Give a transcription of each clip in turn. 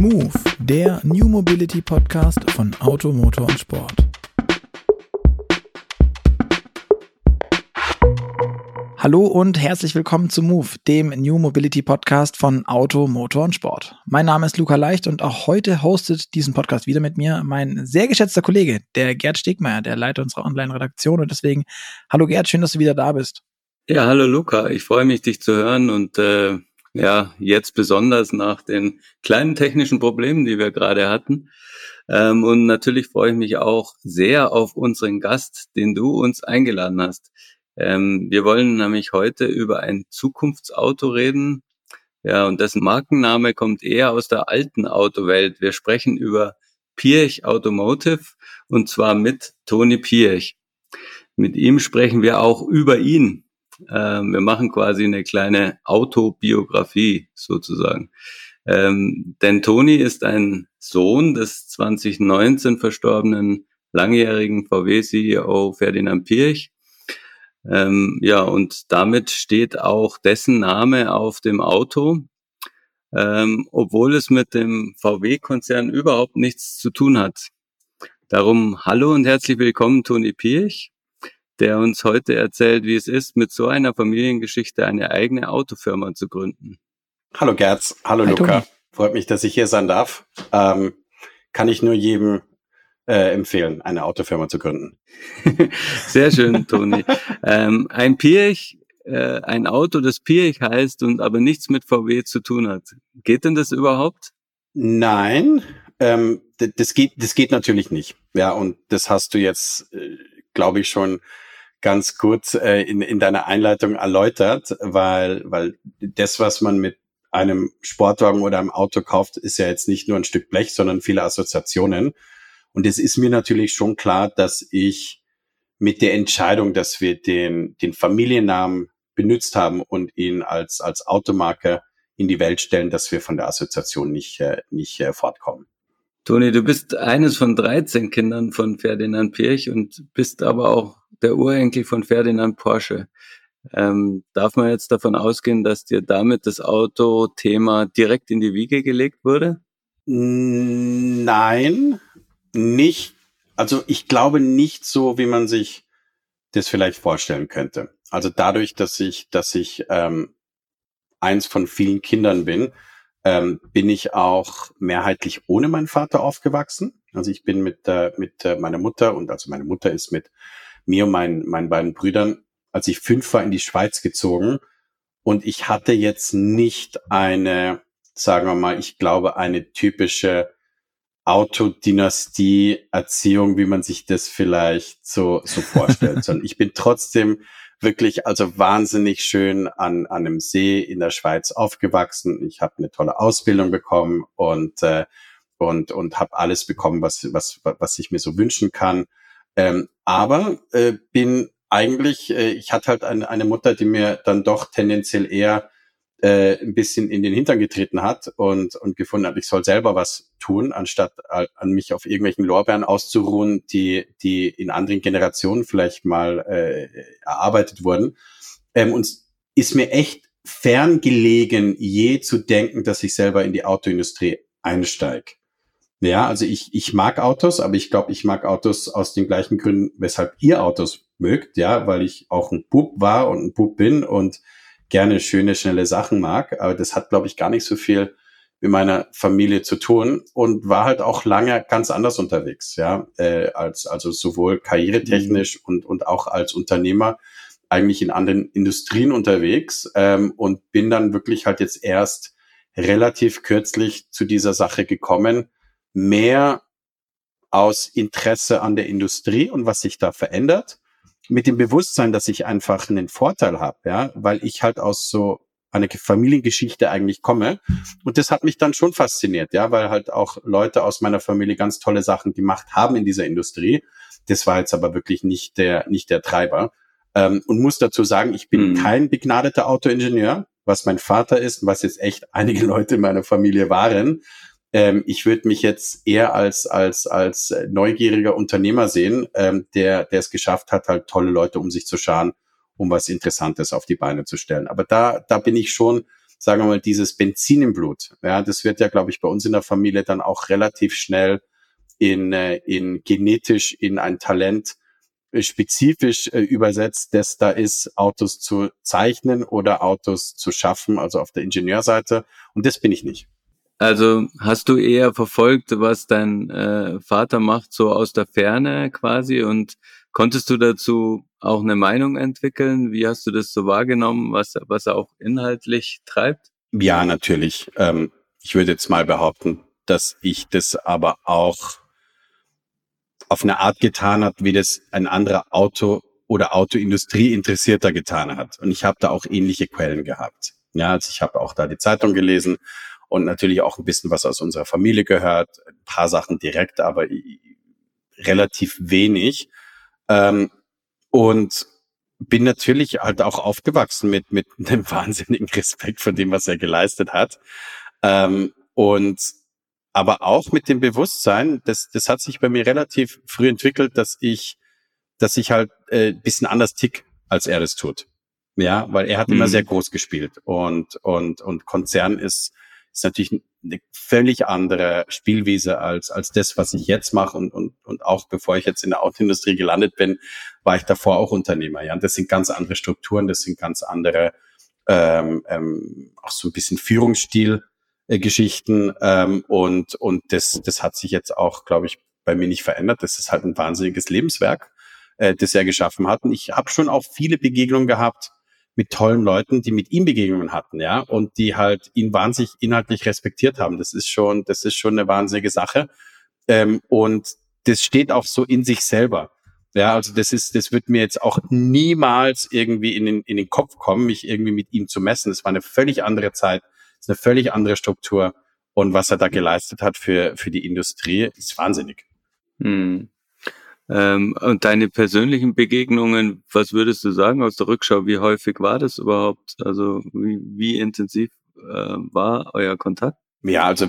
Move, der New Mobility Podcast von Auto, Motor und Sport. Hallo und herzlich willkommen zu Move, dem New Mobility Podcast von Auto, Motor und Sport. Mein Name ist Luca Leicht und auch heute hostet diesen Podcast wieder mit mir mein sehr geschätzter Kollege, der Gerd Stegmeier, der Leiter unserer Online-Redaktion. Und deswegen, hallo Gerd, schön, dass du wieder da bist. Ja, hallo Luca, ich freue mich, dich zu hören und äh, ja, jetzt besonders nach den kleinen technischen Problemen, die wir gerade hatten. Ähm, und natürlich freue ich mich auch sehr auf unseren Gast, den du uns eingeladen hast. Ähm, wir wollen nämlich heute über ein Zukunftsauto reden. Ja, und dessen Markenname kommt eher aus der alten Autowelt. Wir sprechen über Pirch Automotive und zwar mit Toni Pirch. Mit ihm sprechen wir auch über ihn. Ähm, wir machen quasi eine kleine Autobiografie sozusagen. Ähm, denn Toni ist ein Sohn des 2019 verstorbenen langjährigen VW-CEO Ferdinand Pirch ähm, ja, und damit steht auch dessen Name auf dem Auto, ähm, obwohl es mit dem VW-Konzern überhaupt nichts zu tun hat. Darum hallo und herzlich willkommen, Toni Pirch, der uns heute erzählt, wie es ist, mit so einer Familiengeschichte eine eigene Autofirma zu gründen. Hallo Gerz, hallo Hi, Luca. Toni. Freut mich, dass ich hier sein darf. Ähm, kann ich nur jedem äh, empfehlen, eine Autofirma zu gründen. Sehr schön, Toni. ähm, ein Pirch, äh, ein Auto, das Pirch heißt und aber nichts mit VW zu tun hat. Geht denn das überhaupt? Nein, ähm, das geht, das geht natürlich nicht. Ja, und das hast du jetzt, äh, glaube ich, schon ganz gut äh, in, in deiner Einleitung erläutert, weil, weil das, was man mit einem Sportwagen oder einem Auto kauft, ist ja jetzt nicht nur ein Stück Blech, sondern viele Assoziationen. Und es ist mir natürlich schon klar, dass ich mit der Entscheidung, dass wir den, den Familiennamen benutzt haben und ihn als, als Automarke in die Welt stellen, dass wir von der Assoziation nicht, äh, nicht äh, fortkommen. Toni, du bist eines von 13 Kindern von Ferdinand Pirch und bist aber auch der Urenkel von Ferdinand Porsche. Ähm, darf man jetzt davon ausgehen, dass dir damit das Autothema direkt in die Wiege gelegt wurde? Nein, nicht, also ich glaube nicht so, wie man sich das vielleicht vorstellen könnte. Also dadurch, dass ich, dass ich ähm, eins von vielen Kindern bin, ähm, bin ich auch mehrheitlich ohne meinen Vater aufgewachsen. Also ich bin mit, äh, mit äh, meiner Mutter und also meine Mutter ist mit mir und meinen, meinen beiden Brüdern, als ich fünf war, in die Schweiz gezogen. Und ich hatte jetzt nicht eine, sagen wir mal, ich glaube, eine typische Autodynastie-Erziehung, wie man sich das vielleicht so, so vorstellt, sondern ich bin trotzdem wirklich also wahnsinnig schön an, an einem See in der Schweiz aufgewachsen. Ich habe eine tolle Ausbildung bekommen und, äh, und, und habe alles bekommen, was, was, was ich mir so wünschen kann. Ähm, aber äh, bin eigentlich, äh, ich hatte halt eine, eine Mutter, die mir dann doch tendenziell eher äh, ein bisschen in den Hintern getreten hat und, und gefunden hat, ich soll selber was tun, anstatt an mich auf irgendwelchen Lorbeeren auszuruhen, die, die in anderen Generationen vielleicht mal äh, erarbeitet wurden. Ähm, und ist mir echt ferngelegen, je zu denken, dass ich selber in die Autoindustrie einsteige. Ja, also ich, ich mag Autos, aber ich glaube, ich mag Autos aus den gleichen Gründen, weshalb ihr Autos mögt, ja, weil ich auch ein Bub war und ein Bub bin und gerne schöne, schnelle Sachen mag. Aber das hat, glaube ich, gar nicht so viel mit meiner Familie zu tun und war halt auch lange ganz anders unterwegs, ja, äh, als also sowohl karrieretechnisch mhm. und und auch als Unternehmer eigentlich in anderen Industrien unterwegs ähm, und bin dann wirklich halt jetzt erst relativ kürzlich zu dieser Sache gekommen, mehr aus Interesse an der Industrie und was sich da verändert mit dem Bewusstsein, dass ich einfach einen Vorteil habe, ja, weil ich halt aus so einer Familiengeschichte eigentlich komme. Und das hat mich dann schon fasziniert, ja, weil halt auch Leute aus meiner Familie ganz tolle Sachen gemacht haben in dieser Industrie. Das war jetzt aber wirklich nicht der, nicht der Treiber. Ähm, und muss dazu sagen, ich bin mhm. kein begnadeter Autoingenieur, was mein Vater ist, was jetzt echt einige Leute in meiner Familie waren. Ähm, ich würde mich jetzt eher als, als, als neugieriger Unternehmer sehen, ähm, der, der es geschafft hat, halt tolle Leute um sich zu scharen, um was Interessantes auf die Beine zu stellen. Aber da, da bin ich schon sagen wir mal, dieses Benzin im Blut. Ja, das wird ja, glaube ich, bei uns in der Familie dann auch relativ schnell in, äh, in genetisch in ein Talent äh, spezifisch äh, übersetzt, das da ist, Autos zu zeichnen oder Autos zu schaffen, also auf der Ingenieurseite. Und das bin ich nicht. Also hast du eher verfolgt, was dein äh, Vater macht, so aus der Ferne quasi und konntest du dazu auch eine Meinung entwickeln? Wie hast du das so wahrgenommen, was, was er auch inhaltlich treibt? Ja, natürlich. Ähm, ich würde jetzt mal behaupten, dass ich das aber auch auf eine Art getan hat, wie das ein anderer Auto- oder Autoindustrie interessierter getan hat. Und ich habe da auch ähnliche Quellen gehabt. Ja, also ich habe auch da die Zeitung gelesen und natürlich auch ein bisschen was aus unserer Familie gehört, ein paar Sachen direkt, aber relativ wenig. Ähm, und bin natürlich halt auch aufgewachsen mit, mit einem wahnsinnigen Respekt vor dem, was er geleistet hat. Ähm, und aber auch mit dem Bewusstsein, das, das hat sich bei mir relativ früh entwickelt, dass ich, dass ich halt äh, bisschen anders tick, als er das tut. Ja, weil er hat mhm. immer sehr groß gespielt und, und, und Konzern ist ist natürlich eine völlig andere Spielwiese als, als das, was ich jetzt mache. Und, und, und auch bevor ich jetzt in der Autoindustrie gelandet bin, war ich davor auch Unternehmer. Ja, und das sind ganz andere Strukturen, das sind ganz andere, ähm, ähm, auch so ein bisschen Führungsstil. Äh, ähm, und und das das hat sich jetzt auch glaube ich bei mir nicht verändert das ist halt ein wahnsinniges Lebenswerk äh, das er geschaffen hat und ich habe schon auch viele Begegnungen gehabt mit tollen Leuten, die mit ihm Begegnungen hatten, ja, und die halt ihn wahnsinnig inhaltlich respektiert haben. Das ist schon, das ist schon eine wahnsinnige Sache. Ähm, und das steht auch so in sich selber. Ja, also das ist, das wird mir jetzt auch niemals irgendwie in den, in den Kopf kommen, mich irgendwie mit ihm zu messen. Das war eine völlig andere Zeit, das ist eine völlig andere Struktur. Und was er da geleistet hat für, für die Industrie, ist wahnsinnig. Hm. Ähm, und deine persönlichen Begegnungen, was würdest du sagen aus der Rückschau? Wie häufig war das überhaupt? Also wie, wie intensiv äh, war euer Kontakt? Ja, also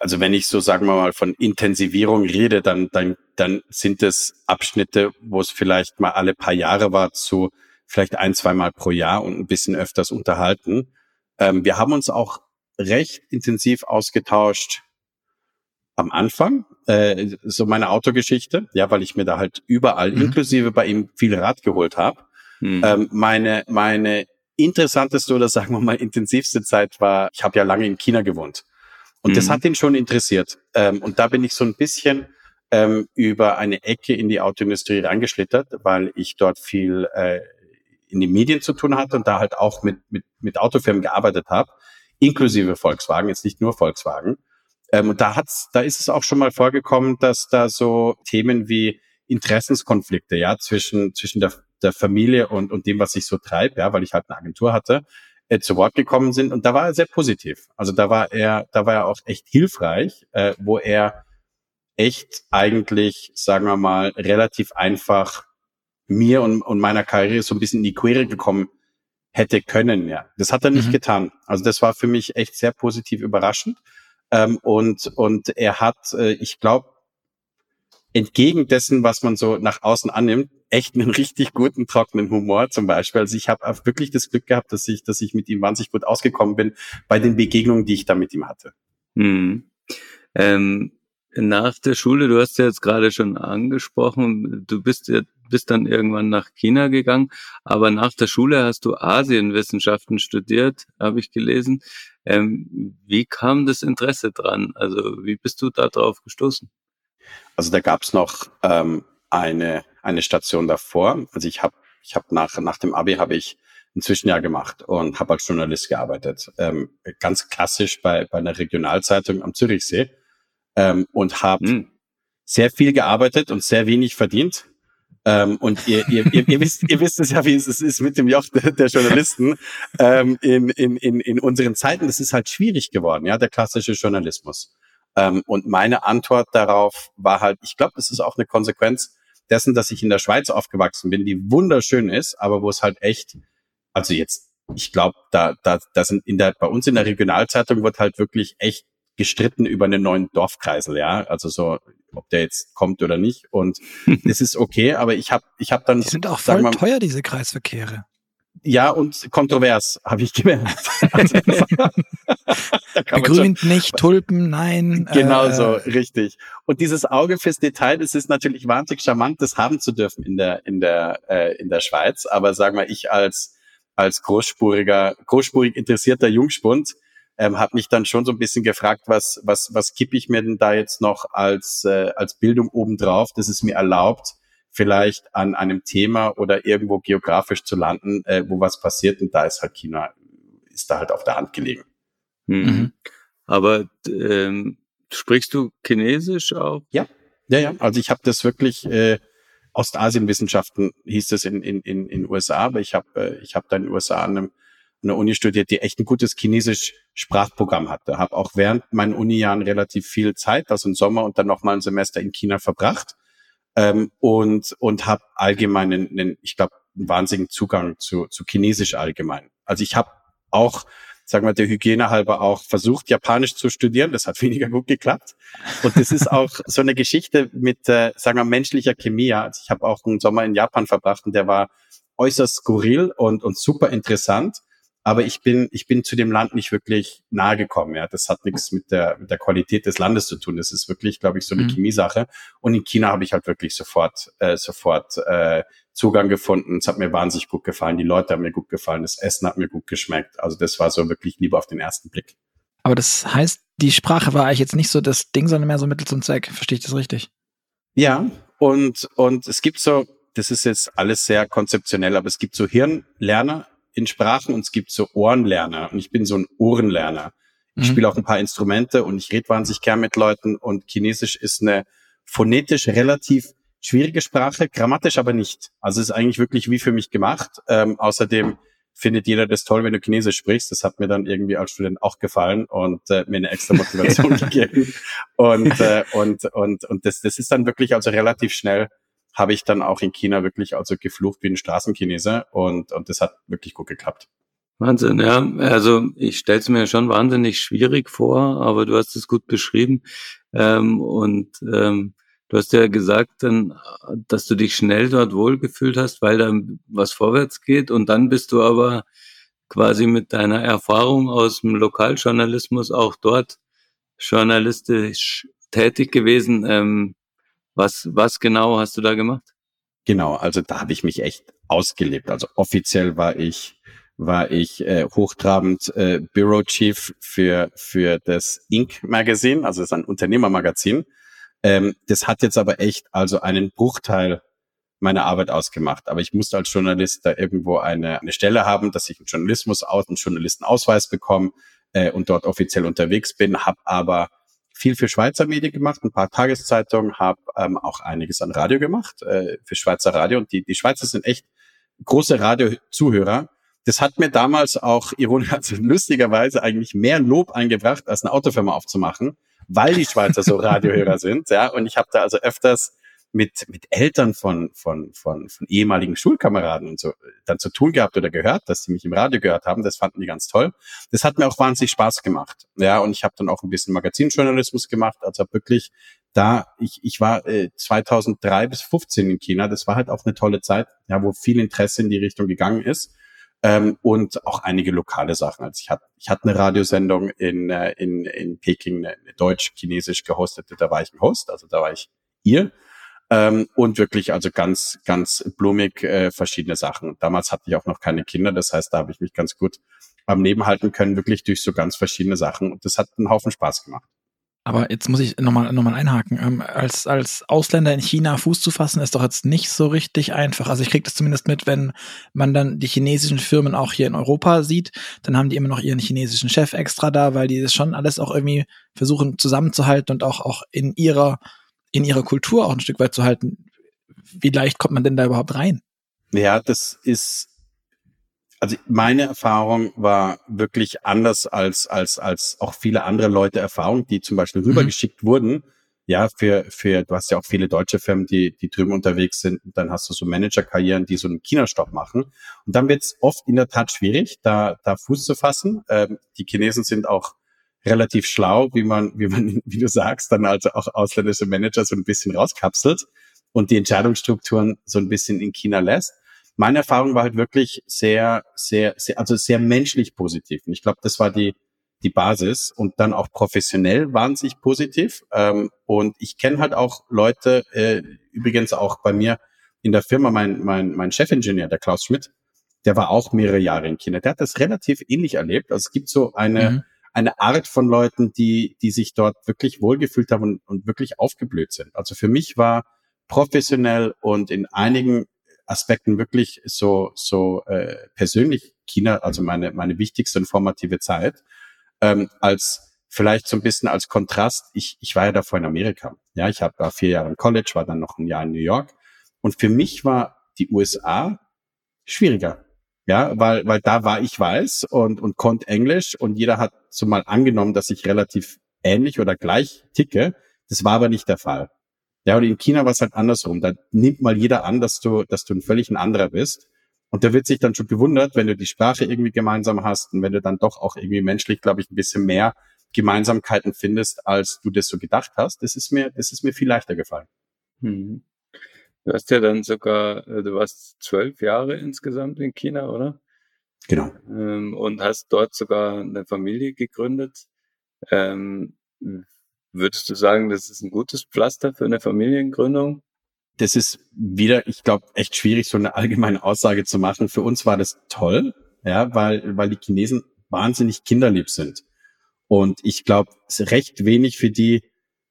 also wenn ich so sagen wir mal von Intensivierung rede, dann dann dann sind es Abschnitte, wo es vielleicht mal alle paar Jahre war zu vielleicht ein, zwei Mal pro Jahr und ein bisschen öfters unterhalten. Ähm, wir haben uns auch recht intensiv ausgetauscht am Anfang, äh, so meine Autogeschichte, ja, weil ich mir da halt überall, mhm. inklusive bei ihm, viel Rad geholt habe. Mhm. Ähm, meine, meine interessanteste oder sagen wir mal intensivste Zeit war, ich habe ja lange in China gewohnt. Und mhm. das hat ihn schon interessiert. Ähm, und da bin ich so ein bisschen ähm, über eine Ecke in die Autoindustrie reingeschlittert, weil ich dort viel äh, in den Medien zu tun hatte und da halt auch mit, mit, mit Autofirmen gearbeitet habe, inklusive Volkswagen, jetzt nicht nur Volkswagen. Ähm, und da hat's, da ist es auch schon mal vorgekommen, dass da so Themen wie Interessenskonflikte, ja, zwischen, zwischen der, der Familie und, und dem, was ich so treibe, ja, weil ich halt eine Agentur hatte, äh, zu Wort gekommen sind. Und da war er sehr positiv. Also da war er, da war er auch echt hilfreich, äh, wo er echt eigentlich, sagen wir mal, relativ einfach mir und, und meiner Karriere so ein bisschen in die Quere gekommen hätte können, ja. Das hat er nicht mhm. getan. Also das war für mich echt sehr positiv überraschend. Ähm, und, und er hat, äh, ich glaube, entgegen dessen, was man so nach außen annimmt, echt einen richtig guten trockenen Humor zum Beispiel. Also ich habe wirklich das Glück gehabt, dass ich, dass ich mit ihm wahnsinnig gut ausgekommen bin bei den Begegnungen, die ich da mit ihm hatte. Hm. Ähm, nach der Schule, du hast ja jetzt gerade schon angesprochen, du bist ja bist dann irgendwann nach China gegangen, aber nach der Schule hast du Asienwissenschaften studiert, habe ich gelesen. Ähm, wie kam das Interesse dran? Also wie bist du da drauf gestoßen? Also da gab es noch ähm, eine eine Station davor. Also ich habe ich habe nach nach dem Abi habe ich ein Zwischenjahr gemacht und habe als Journalist gearbeitet, ähm, ganz klassisch bei bei einer Regionalzeitung am Zürichsee ähm, und habe hm. sehr viel gearbeitet und sehr wenig verdient ähm, und ihr, ihr, ihr, ihr, wisst, ihr wisst es ja, wie es ist mit dem Joch der, Journalisten ähm, in, in, in, in unseren Zeiten. Das ist halt schwierig geworden, ja, der klassische Journalismus. Ähm, und meine Antwort darauf war halt, ich glaube, das ist auch eine Konsequenz dessen, dass ich in der Schweiz aufgewachsen bin, die wunderschön ist, aber wo es halt echt, also jetzt, ich glaube, da, da, da sind in der, bei uns in der Regionalzeitung wird halt wirklich echt gestritten über einen neuen Dorfkreisel, ja, also so, ob der jetzt kommt oder nicht. Und es ist okay, aber ich habe ich hab dann. Die sind auch voll mal, teuer, diese Kreisverkehre. Ja, und kontrovers, habe ich gemerkt. Also Begrünt nicht, Tulpen, nein. Genau äh, so, richtig. Und dieses Auge fürs Detail, das ist natürlich wahnsinnig charmant, das haben zu dürfen in der, in der, äh, in der Schweiz. Aber sagen wir, ich als, als großspuriger, großspurig interessierter Jungspund, ähm, habe mich dann schon so ein bisschen gefragt, was, was, was kippe ich mir denn da jetzt noch als, äh, als Bildung obendrauf, dass es mir erlaubt, vielleicht an einem Thema oder irgendwo geografisch zu landen, äh, wo was passiert. Und da ist halt China, ist da halt auf der Hand gelegen. Mhm. mhm. Aber ähm, sprichst du Chinesisch auch? Ja, ja, ja. Also ich habe das wirklich äh, Ostasienwissenschaften hieß es in in in, in USA, aber ich habe äh, ich habe da in den USA an einem der Uni studiert, die echt ein gutes Chinesisch Sprachprogramm hatte. Habe auch während meinen Unijahren relativ viel Zeit, also im Sommer und dann noch mal ein Semester in China verbracht ähm, und und habe allgemein, einen, ich glaube, einen wahnsinnigen Zugang zu, zu Chinesisch allgemein. Also ich habe auch sagen wir, der Hygiene halber auch versucht, Japanisch zu studieren. Das hat weniger gut geklappt. Und das ist auch so eine Geschichte mit, äh, sagen wir, menschlicher Chemie. Also ich habe auch einen Sommer in Japan verbracht und der war äußerst skurril und, und super interessant. Aber ich bin, ich bin zu dem Land nicht wirklich nahe gekommen. Ja, das hat nichts mit der, mit der Qualität des Landes zu tun. Das ist wirklich, glaube ich, so eine mhm. Chemiesache. Und in China habe ich halt wirklich sofort, äh, sofort äh, Zugang gefunden. Es hat mir wahnsinnig gut gefallen. Die Leute haben mir gut gefallen. Das Essen hat mir gut geschmeckt. Also das war so wirklich lieber auf den ersten Blick. Aber das heißt, die Sprache war eigentlich jetzt nicht so das Ding, sondern mehr so Mittel zum Zweck. Verstehe ich das richtig? Ja, und, und es gibt so, das ist jetzt alles sehr konzeptionell, aber es gibt so Hirnlerner in Sprachen und es gibt so Ohrenlerner und ich bin so ein Ohrenlerner. Ich mhm. spiele auch ein paar Instrumente und ich rede wahnsinnig gern mit Leuten und Chinesisch ist eine phonetisch relativ schwierige Sprache, grammatisch aber nicht. Also es ist eigentlich wirklich wie für mich gemacht. Ähm, außerdem findet jeder das toll, wenn du Chinesisch sprichst. Das hat mir dann irgendwie als Student auch gefallen und äh, mir eine extra Motivation gegeben. Und, äh, und, und, und das, das ist dann wirklich also relativ schnell habe ich dann auch in China wirklich also geflucht wie ein Straßenchinese und, und das hat wirklich gut geklappt. Wahnsinn, ja. Also ich stelle es mir schon wahnsinnig schwierig vor, aber du hast es gut beschrieben. Ähm, und ähm, du hast ja gesagt, dann, dass du dich schnell dort wohlgefühlt hast, weil da was vorwärts geht. Und dann bist du aber quasi mit deiner Erfahrung aus dem Lokaljournalismus auch dort journalistisch tätig gewesen. Ähm, was, was genau hast du da gemacht? Genau, also da habe ich mich echt ausgelebt. Also offiziell war ich war ich äh, hochtrabend äh, Bureau Chief für für das Inc. Magazin, also das ist ein Unternehmermagazin. Ähm, das hat jetzt aber echt also einen Bruchteil meiner Arbeit ausgemacht. Aber ich musste als Journalist da irgendwo eine, eine Stelle haben, dass ich einen Journalismus aus, einen Journalistenausweis bekomme äh, und dort offiziell unterwegs bin, habe aber viel für Schweizer Medien gemacht, ein paar Tageszeitungen, habe ähm, auch einiges an Radio gemacht äh, für Schweizer Radio. Und die, die Schweizer sind echt große Radiozuhörer. Das hat mir damals auch ironisch, also lustigerweise eigentlich mehr Lob eingebracht, als eine Autofirma aufzumachen, weil die Schweizer so Radiohörer sind. Ja, und ich habe da also öfters mit, mit Eltern von, von, von, von ehemaligen Schulkameraden und so dann zu tun gehabt oder gehört, dass sie mich im Radio gehört haben. Das fanden die ganz toll. Das hat mir auch wahnsinnig Spaß gemacht. Ja, und ich habe dann auch ein bisschen Magazinjournalismus gemacht. Also wirklich da, ich, ich war äh, 2003 bis 15 in China. Das war halt auch eine tolle Zeit, ja, wo viel Interesse in die Richtung gegangen ist. Ähm, und auch einige lokale Sachen. Also ich hatte, ich hatte eine Radiosendung in, äh, in, in Peking, eine, eine deutsch-chinesisch gehostete, da war ich ein Host, also da war ich ihr ähm, und wirklich also ganz, ganz blumig äh, verschiedene Sachen. Damals hatte ich auch noch keine Kinder, das heißt, da habe ich mich ganz gut am Leben halten können, wirklich durch so ganz verschiedene Sachen. Und das hat einen Haufen Spaß gemacht. Aber jetzt muss ich nochmal noch mal einhaken. Ähm, als, als Ausländer in China Fuß zu fassen, ist doch jetzt nicht so richtig einfach. Also ich kriege das zumindest mit, wenn man dann die chinesischen Firmen auch hier in Europa sieht, dann haben die immer noch ihren chinesischen Chef extra da, weil die das schon alles auch irgendwie versuchen zusammenzuhalten und auch, auch in ihrer in ihrer Kultur auch ein Stück weit zu halten. Wie leicht kommt man denn da überhaupt rein? Ja, das ist, also meine Erfahrung war wirklich anders als, als, als auch viele andere Leute Erfahrung, die zum Beispiel mhm. rübergeschickt mhm. wurden. Ja, für, für, du hast ja auch viele deutsche Firmen, die, die drüben unterwegs sind. Und dann hast du so Managerkarrieren, die so einen China-Stopp machen. Und dann wird es oft in der Tat schwierig, da, da Fuß zu fassen. Ähm, die Chinesen sind auch relativ schlau, wie man, wie man, wie du sagst, dann also auch ausländische Manager so ein bisschen rauskapselt und die Entscheidungsstrukturen so ein bisschen in China lässt. meine Erfahrung war halt wirklich sehr, sehr, sehr, also sehr menschlich positiv. Und ich glaube, das war die, die Basis und dann auch professionell wahnsinnig positiv. Ähm, und ich kenne halt auch Leute, äh, übrigens auch bei mir in der Firma, mein, mein, mein Chefingenieur, der Klaus Schmidt, der war auch mehrere Jahre in China. Der hat das relativ ähnlich erlebt. Also es gibt so eine, mhm. Eine Art von Leuten, die, die sich dort wirklich wohlgefühlt haben und, und wirklich aufgeblüht sind. Also für mich war professionell und in einigen Aspekten wirklich so, so äh, persönlich China, also meine, meine wichtigste informative Zeit ähm, als vielleicht so ein bisschen als Kontrast, ich, ich war ja davor in Amerika. Ja, ich habe vier Jahre im College, war dann noch ein Jahr in New York. Und für mich war die USA schwieriger. Ja, weil, weil da war ich weiß und, und konnte Englisch und jeder hat so mal angenommen, dass ich relativ ähnlich oder gleich ticke. Das war aber nicht der Fall. Ja, und in China war es halt andersrum. Da nimmt mal jeder an, dass du, dass du ein völlig ein anderer bist. Und der wird sich dann schon gewundert, wenn du die Sprache irgendwie gemeinsam hast und wenn du dann doch auch irgendwie menschlich, glaube ich, ein bisschen mehr Gemeinsamkeiten findest, als du das so gedacht hast. Das ist mir, das ist mir viel leichter gefallen. Hm. Du hast ja dann sogar, äh, du warst zwölf Jahre insgesamt in China, oder? Genau. Ähm, und hast dort sogar eine Familie gegründet. Ähm, würdest du sagen, das ist ein gutes Pflaster für eine Familiengründung? das ist wieder, ich glaube, echt schwierig, so eine allgemeine Aussage zu machen. Für uns war das toll, ja, weil, weil die Chinesen wahnsinnig kinderlieb sind. Und ich glaube, es recht wenig für die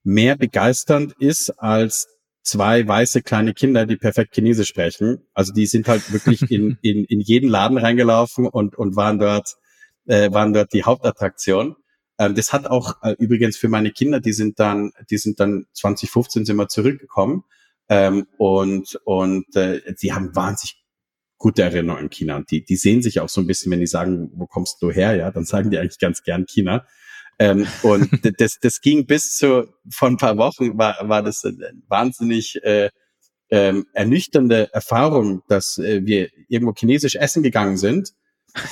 mehr begeisternd ist als zwei weiße kleine Kinder, die perfekt Chinesisch sprechen. Also die sind halt wirklich in, in, in jeden Laden reingelaufen und, und waren dort, äh, waren dort die Hauptattraktion. Ähm, das hat auch äh, übrigens für meine Kinder, die sind dann, die sind dann 2015 sind wir zurückgekommen ähm, und und äh, sie haben wahnsinnig gute Erinnerungen an China. Und die, die sehen sich auch so ein bisschen, wenn die sagen, wo kommst du her? Ja, dann sagen die eigentlich ganz gern China. Ähm, und das, das ging bis zu, vor ein paar Wochen war, war das eine wahnsinnig äh, ähm, ernüchternde Erfahrung, dass äh, wir irgendwo chinesisch essen gegangen sind.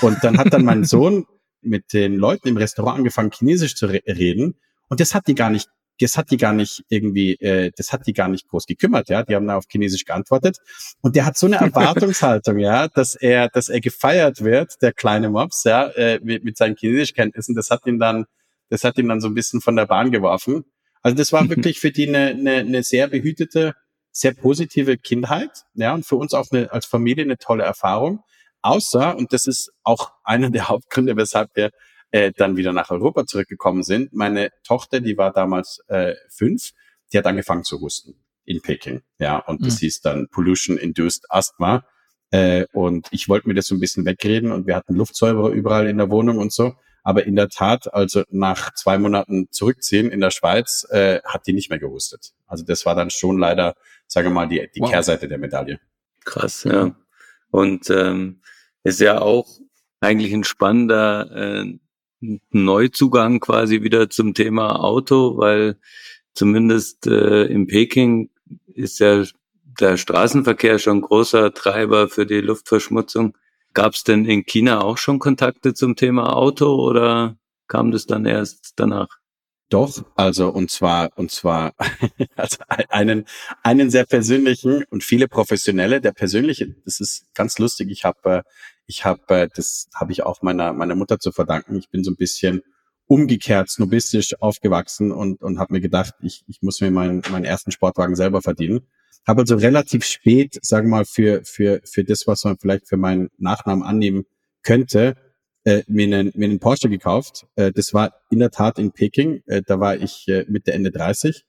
Und dann hat dann mein Sohn mit den Leuten im Restaurant angefangen, chinesisch zu re reden. Und das hat die gar nicht das hat die gar nicht irgendwie, äh, das hat die gar nicht groß gekümmert, ja. Die haben da auf Chinesisch geantwortet. Und der hat so eine Erwartungshaltung, ja, dass er, dass er gefeiert wird, der kleine Mops, ja, äh, mit, mit seinen Chinesischkenntnissen. Das hat ihn dann, das hat ihn dann so ein bisschen von der Bahn geworfen. Also das war wirklich für die eine, eine, eine sehr behütete, sehr positive Kindheit, ja, und für uns auch eine, als Familie eine tolle Erfahrung. Außer, und das ist auch einer der Hauptgründe, weshalb wir äh, dann wieder nach Europa zurückgekommen sind. Meine Tochter, die war damals äh, fünf, die hat angefangen zu husten in Peking. Ja, und das mhm. hieß dann Pollution-Induced Asthma. Äh, und ich wollte mir das so ein bisschen wegreden und wir hatten Luftsäuberer überall in der Wohnung und so. Aber in der Tat, also nach zwei Monaten zurückziehen in der Schweiz, äh, hat die nicht mehr gehustet. Also das war dann schon leider, sagen wir mal, die, die wow. Kehrseite der Medaille. Krass, ja. Und ähm, ist ja auch eigentlich ein spannender äh, Neuzugang quasi wieder zum Thema Auto, weil zumindest äh, in Peking ist ja der Straßenverkehr schon großer Treiber für die Luftverschmutzung. Gab es denn in China auch schon Kontakte zum Thema Auto oder kam das dann erst danach? Doch, also und zwar und zwar also einen einen sehr persönlichen und viele professionelle. Der persönliche, das ist ganz lustig. Ich habe äh, ich habe, äh, das habe ich auch meiner, meiner Mutter zu verdanken. Ich bin so ein bisschen umgekehrt snobistisch aufgewachsen und, und habe mir gedacht, ich, ich muss mir meinen, meinen ersten Sportwagen selber verdienen. Habe also relativ spät, sagen wir mal, für, für, für das, was man vielleicht für meinen Nachnamen annehmen könnte, äh, mir, einen, mir einen Porsche gekauft. Äh, das war in der Tat in Peking. Äh, da war ich äh, Mitte Ende 30.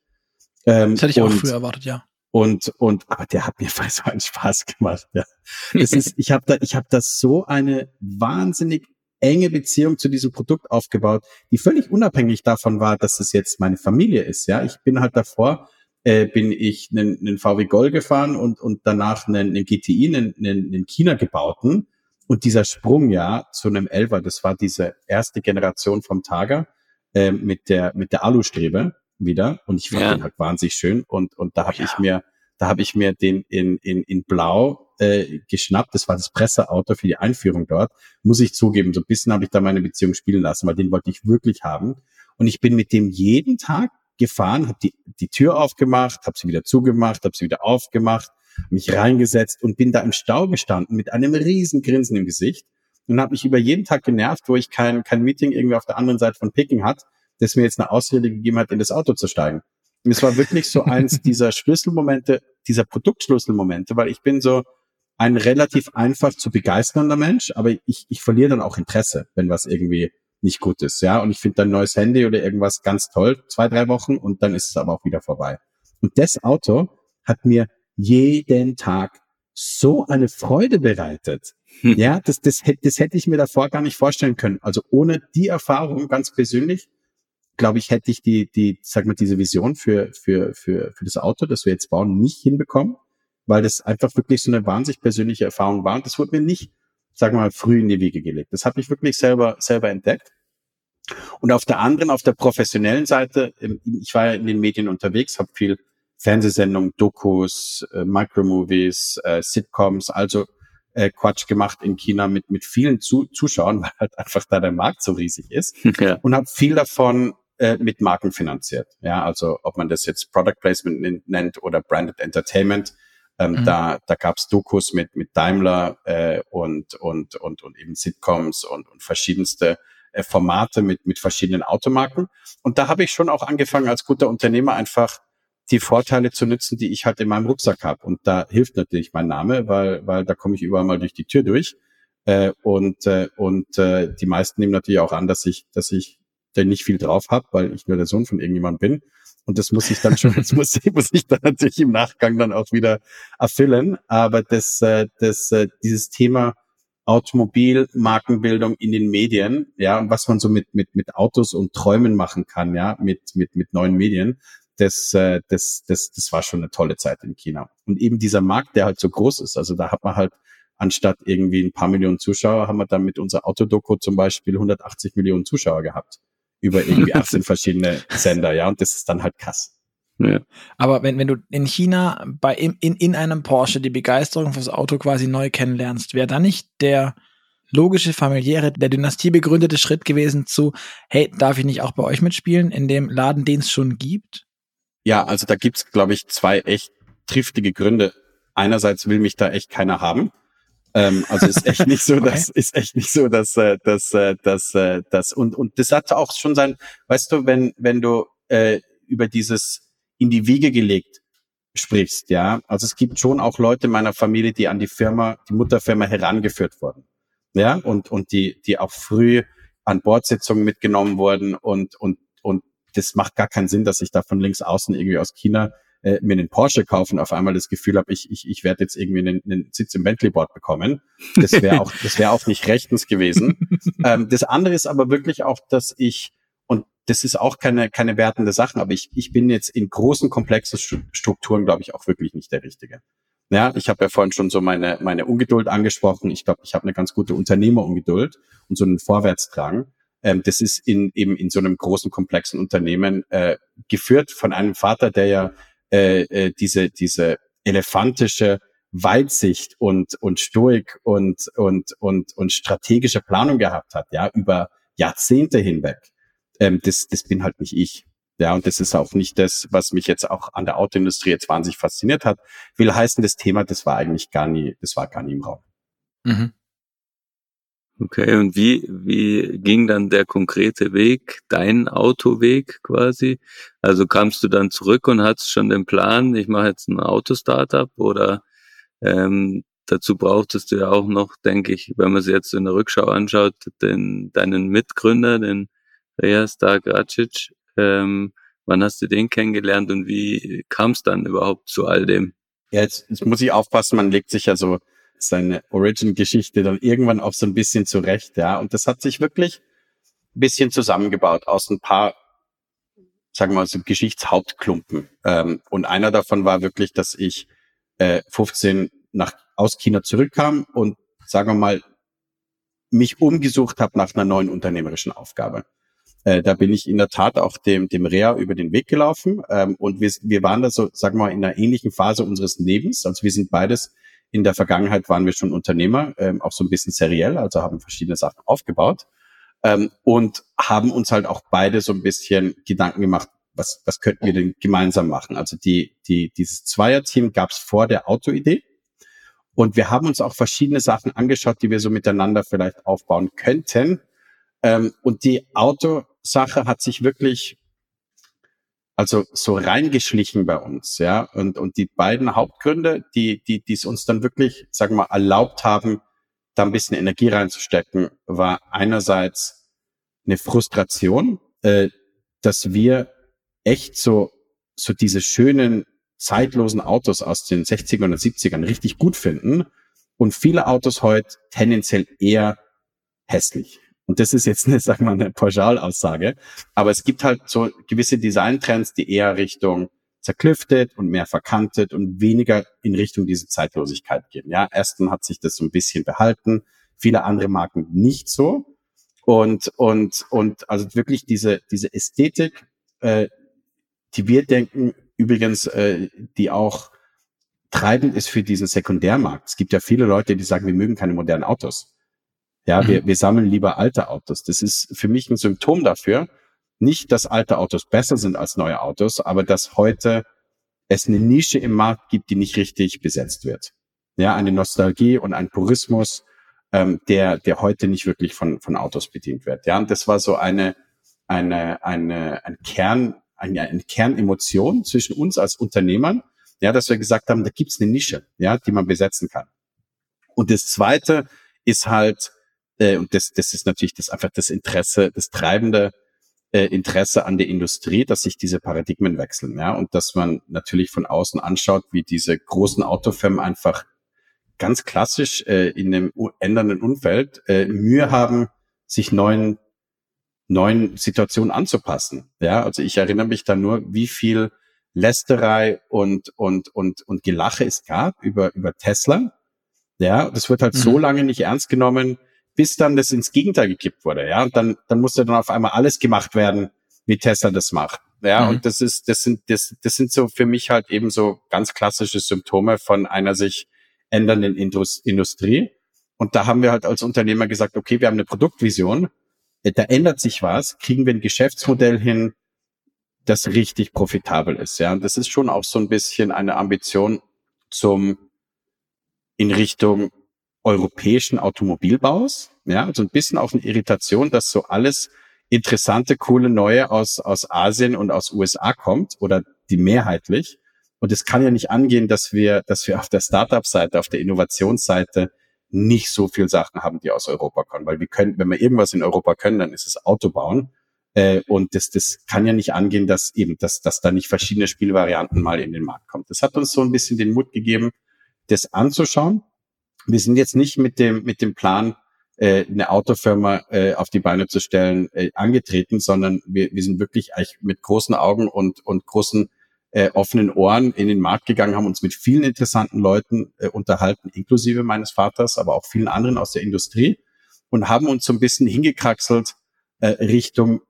Ähm, das hätte ich auch früher erwartet, ja. Und, und, aber der hat mir so einen Spaß gemacht. Ja. Das ist, ich habe da, ich habe da so eine wahnsinnig enge Beziehung zu diesem Produkt aufgebaut, die völlig unabhängig davon war, dass es jetzt meine Familie ist. Ja, ich bin halt davor, äh, bin ich einen, einen VW Gol gefahren und, und danach einen, einen GTI, einen, einen, einen China gebauten. Und dieser Sprung ja zu einem Elver, das war diese erste Generation vom Tager äh, mit der mit der Alustrebe wieder und ich fand ja. den halt wahnsinnig schön und und da habe ja. ich mir da habe ich mir den in in in Blau äh, geschnappt. Das war das Presseauto für die Einführung dort. Muss ich zugeben, so ein bisschen habe ich da meine Beziehung spielen lassen, weil den wollte ich wirklich haben und ich bin mit dem jeden Tag gefahren, habe die, die Tür aufgemacht, habe sie wieder zugemacht, habe sie wieder aufgemacht, mich reingesetzt und bin da im Stau gestanden mit einem riesen Grinsen im Gesicht und habe mich über jeden Tag genervt, wo ich kein, kein Meeting irgendwie auf der anderen Seite von Picking hat, das mir jetzt eine Ausrede gegeben hat, in das Auto zu steigen. Und es war wirklich so eins dieser Schlüsselmomente, dieser Produktschlüsselmomente, weil ich bin so ein relativ einfach zu begeisternder Mensch, aber ich, ich verliere dann auch Interesse, wenn was irgendwie nicht gut ist, ja. Und ich finde ein neues Handy oder irgendwas ganz toll, zwei, drei Wochen und dann ist es aber auch wieder vorbei. Und das Auto hat mir jeden Tag so eine Freude bereitet. Hm. Ja, das, das, das hätte ich mir davor gar nicht vorstellen können. Also ohne die Erfahrung ganz persönlich, glaube ich, hätte ich die, die, sag mal, diese Vision für, für, für, für das Auto, das wir jetzt bauen, nicht hinbekommen, weil das einfach wirklich so eine wahnsinnig persönliche Erfahrung war. Und das wurde mir nicht, sagen wir mal, früh in die Wiege gelegt. Das habe ich wirklich selber, selber entdeckt. Und auf der anderen, auf der professionellen Seite, ich war ja in den Medien unterwegs, habe viel Fernsehsendungen, Dokus, äh, Micromovies, äh, Sitcoms, also äh, Quatsch gemacht in China mit, mit vielen Zu Zuschauern, weil halt einfach da der Markt so riesig ist. Ja. Und habe viel davon äh, mit Marken finanziert. Ja, also ob man das jetzt Product Placement nennt oder Branded Entertainment. Ähm, mhm. Da, da gab's Dokus mit, mit Daimler äh, und, und, und, und eben Sitcoms und, und verschiedenste äh, Formate mit, mit verschiedenen Automarken. Und da habe ich schon auch angefangen, als guter Unternehmer einfach die Vorteile zu nutzen, die ich halt in meinem Rucksack habe. Und da hilft natürlich mein Name, weil, weil da komme ich überall mal durch die Tür durch. Äh, und äh, und äh, die meisten nehmen natürlich auch an, dass ich, dass ich da nicht viel drauf habe, weil ich nur der Sohn von irgendjemandem bin. Und das muss ich dann schon, das muss, muss ich dann natürlich im Nachgang dann auch wieder erfüllen. Aber das, äh, das, äh, dieses Thema Automobil, Markenbildung in den Medien, ja, und was man so mit, mit, mit Autos und Träumen machen kann, ja, mit, mit, mit neuen Medien, das, äh, das, das, das war schon eine tolle Zeit in China. Und eben dieser Markt, der halt so groß ist, also da hat man halt anstatt irgendwie ein paar Millionen Zuschauer, haben wir dann mit unserer Autodoku zum Beispiel 180 Millionen Zuschauer gehabt. Über irgendwie 18 verschiedene Sender, ja, und das ist dann halt krass. Ja. Aber wenn, wenn du in China bei in, in einem Porsche die Begeisterung fürs Auto quasi neu kennenlernst, wäre da nicht der logische, familiäre, der Dynastie begründete Schritt gewesen zu, hey, darf ich nicht auch bei euch mitspielen, in dem Laden, den es schon gibt? Ja, also da gibt's, glaube ich, zwei echt triftige Gründe. Einerseits will mich da echt keiner haben. Ähm, also ist echt nicht so, okay. dass ist echt nicht so, dass äh, dass äh, dass äh, das und und das hat auch schon sein, weißt du, wenn wenn du äh, über dieses in die Wiege gelegt sprichst, ja. Also es gibt schon auch Leute in meiner Familie, die an die Firma, die Mutterfirma herangeführt wurden. Ja, und, und die, die auch früh an Bordsitzungen mitgenommen wurden und, und, und das macht gar keinen Sinn, dass ich da von links außen irgendwie aus China äh, mir einen Porsche kaufen, auf einmal das Gefühl habe, ich, ich, ich werde jetzt irgendwie einen, einen Sitz im Bentley Board bekommen. Das wäre auch, das wäre auch nicht rechtens gewesen. ähm, das andere ist aber wirklich auch, dass ich das ist auch keine, keine wertende Sache, aber ich, ich bin jetzt in großen, komplexen Strukturen, glaube ich, auch wirklich nicht der Richtige. Ja, ich habe ja vorhin schon so meine, meine Ungeduld angesprochen. Ich glaube, ich habe eine ganz gute Unternehmerungeduld und so einen Vorwärtsdrang. Ähm, das ist in, eben in so einem großen, komplexen Unternehmen äh, geführt von einem Vater, der ja äh, äh, diese, diese elefantische Weitsicht und, und Stoik und, und, und, und strategische Planung gehabt hat, ja, über Jahrzehnte hinweg ähm, das, das bin halt nicht ich. Ja, und das ist auch nicht das, was mich jetzt auch an der Autoindustrie jetzt wahnsinnig fasziniert hat. Will heißen, das Thema, das war eigentlich gar nie, das war gar nie im Raum. Mhm. Okay, und wie, wie ging dann der konkrete Weg, dein Autoweg quasi? Also kamst du dann zurück und hattest schon den Plan, ich mache jetzt ein Auto-Startup oder ähm, dazu brauchtest du ja auch noch, denke ich, wenn man es jetzt in der Rückschau anschaut, den, deinen Mitgründer, den Reja Stargacic. Ähm, wann hast du den kennengelernt und wie kam es dann überhaupt zu all dem? Ja, jetzt, jetzt muss ich aufpassen, man legt sich ja so seine Origin-Geschichte dann irgendwann auch so ein bisschen zurecht, ja. Und das hat sich wirklich ein bisschen zusammengebaut aus ein paar, sagen wir mal, so Geschichtshauptklumpen. Ähm, und einer davon war wirklich, dass ich äh, 15 nach aus China zurückkam und sagen wir mal mich umgesucht habe nach einer neuen unternehmerischen Aufgabe. Äh, da bin ich in der Tat auch dem, dem Rea über den Weg gelaufen. Ähm, und wir, wir waren da so, sagen wir mal, in einer ähnlichen Phase unseres Lebens. Also wir sind beides, in der Vergangenheit waren wir schon Unternehmer, ähm, auch so ein bisschen seriell, also haben verschiedene Sachen aufgebaut. Ähm, und haben uns halt auch beide so ein bisschen Gedanken gemacht, was, was könnten wir denn gemeinsam machen? Also die, die, dieses Zweierteam gab es vor der Autoidee. Und wir haben uns auch verschiedene Sachen angeschaut, die wir so miteinander vielleicht aufbauen könnten. Ähm, und die Autosache hat sich wirklich also so reingeschlichen bei uns, ja. Und, und die beiden Hauptgründe, die, die, die es uns dann wirklich, sagen wir mal, erlaubt haben, da ein bisschen Energie reinzustecken, war einerseits eine Frustration, äh, dass wir echt so, so diese schönen, zeitlosen Autos aus den 60ern und 70ern richtig gut finden und viele Autos heute tendenziell eher hässlich. Und das ist jetzt eine, sagen mal, eine Pauschalaussage. Aber es gibt halt so gewisse Designtrends, die eher Richtung zerklüftet und mehr verkantet und weniger in Richtung diese Zeitlosigkeit gehen. Ja, Aston hat sich das so ein bisschen behalten, viele andere Marken nicht so. Und, und, und also wirklich diese, diese Ästhetik, äh, die wir denken, übrigens, äh, die auch treibend ist für diesen Sekundärmarkt. Es gibt ja viele Leute, die sagen, wir mögen keine modernen Autos. Ja, mhm. wir, wir sammeln lieber alte Autos. Das ist für mich ein Symptom dafür. Nicht, dass alte Autos besser sind als neue Autos, aber dass heute es eine Nische im Markt gibt, die nicht richtig besetzt wird. Ja, eine Nostalgie und ein Purismus, ähm, der, der heute nicht wirklich von, von Autos bedient wird. Ja, und das war so eine, eine, eine, ein Kern, eine, eine Kernemotion zwischen uns als Unternehmern, ja, dass wir gesagt haben, da gibt's eine Nische, ja, die man besetzen kann. Und das zweite ist halt, äh, und das, das ist natürlich das einfach das Interesse, das treibende äh, Interesse an der Industrie, dass sich diese Paradigmen wechseln, ja, und dass man natürlich von außen anschaut, wie diese großen Autofirmen einfach ganz klassisch äh, in einem ändernden Umfeld äh, Mühe haben, sich neuen neuen Situationen anzupassen. Ja, also ich erinnere mich da nur, wie viel Lästerei und und und und Gelache es gab über über Tesla. Ja, das wird halt mhm. so lange nicht ernst genommen, bis dann das ins Gegenteil gekippt wurde. Ja, und dann, dann musste dann auf einmal alles gemacht werden, wie Tesla das macht. Ja, mhm. und das ist, das sind, das, das sind so für mich halt eben so ganz klassische Symptome von einer sich ändernden Industrie. Und da haben wir halt als Unternehmer gesagt, okay, wir haben eine Produktvision, da ändert sich was, kriegen wir ein Geschäftsmodell hin, das richtig profitabel ist. Ja, und das ist schon auch so ein bisschen eine Ambition zum in Richtung europäischen Automobilbaus. Ja, also ein bisschen auch eine Irritation, dass so alles interessante, coole Neue aus, aus Asien und aus USA kommt oder die mehrheitlich. Und es kann ja nicht angehen, dass wir, dass wir auf der Startup-Seite, auf der Innovationsseite nicht so viel Sachen haben, die aus Europa kommen. Weil wir können, wenn wir irgendwas in Europa können, dann ist es Auto bauen. Äh, und das, das kann ja nicht angehen, dass eben, dass, dass da nicht verschiedene Spielvarianten mal in den Markt kommt. Das hat uns so ein bisschen den Mut gegeben, das anzuschauen wir sind jetzt nicht mit dem, mit dem Plan, äh, eine Autofirma äh, auf die Beine zu stellen, äh, angetreten, sondern wir, wir sind wirklich eigentlich mit großen Augen und, und großen äh, offenen Ohren in den Markt gegangen, haben uns mit vielen interessanten Leuten äh, unterhalten, inklusive meines Vaters, aber auch vielen anderen aus der Industrie und haben uns so ein bisschen hingekraxelt äh, Richtung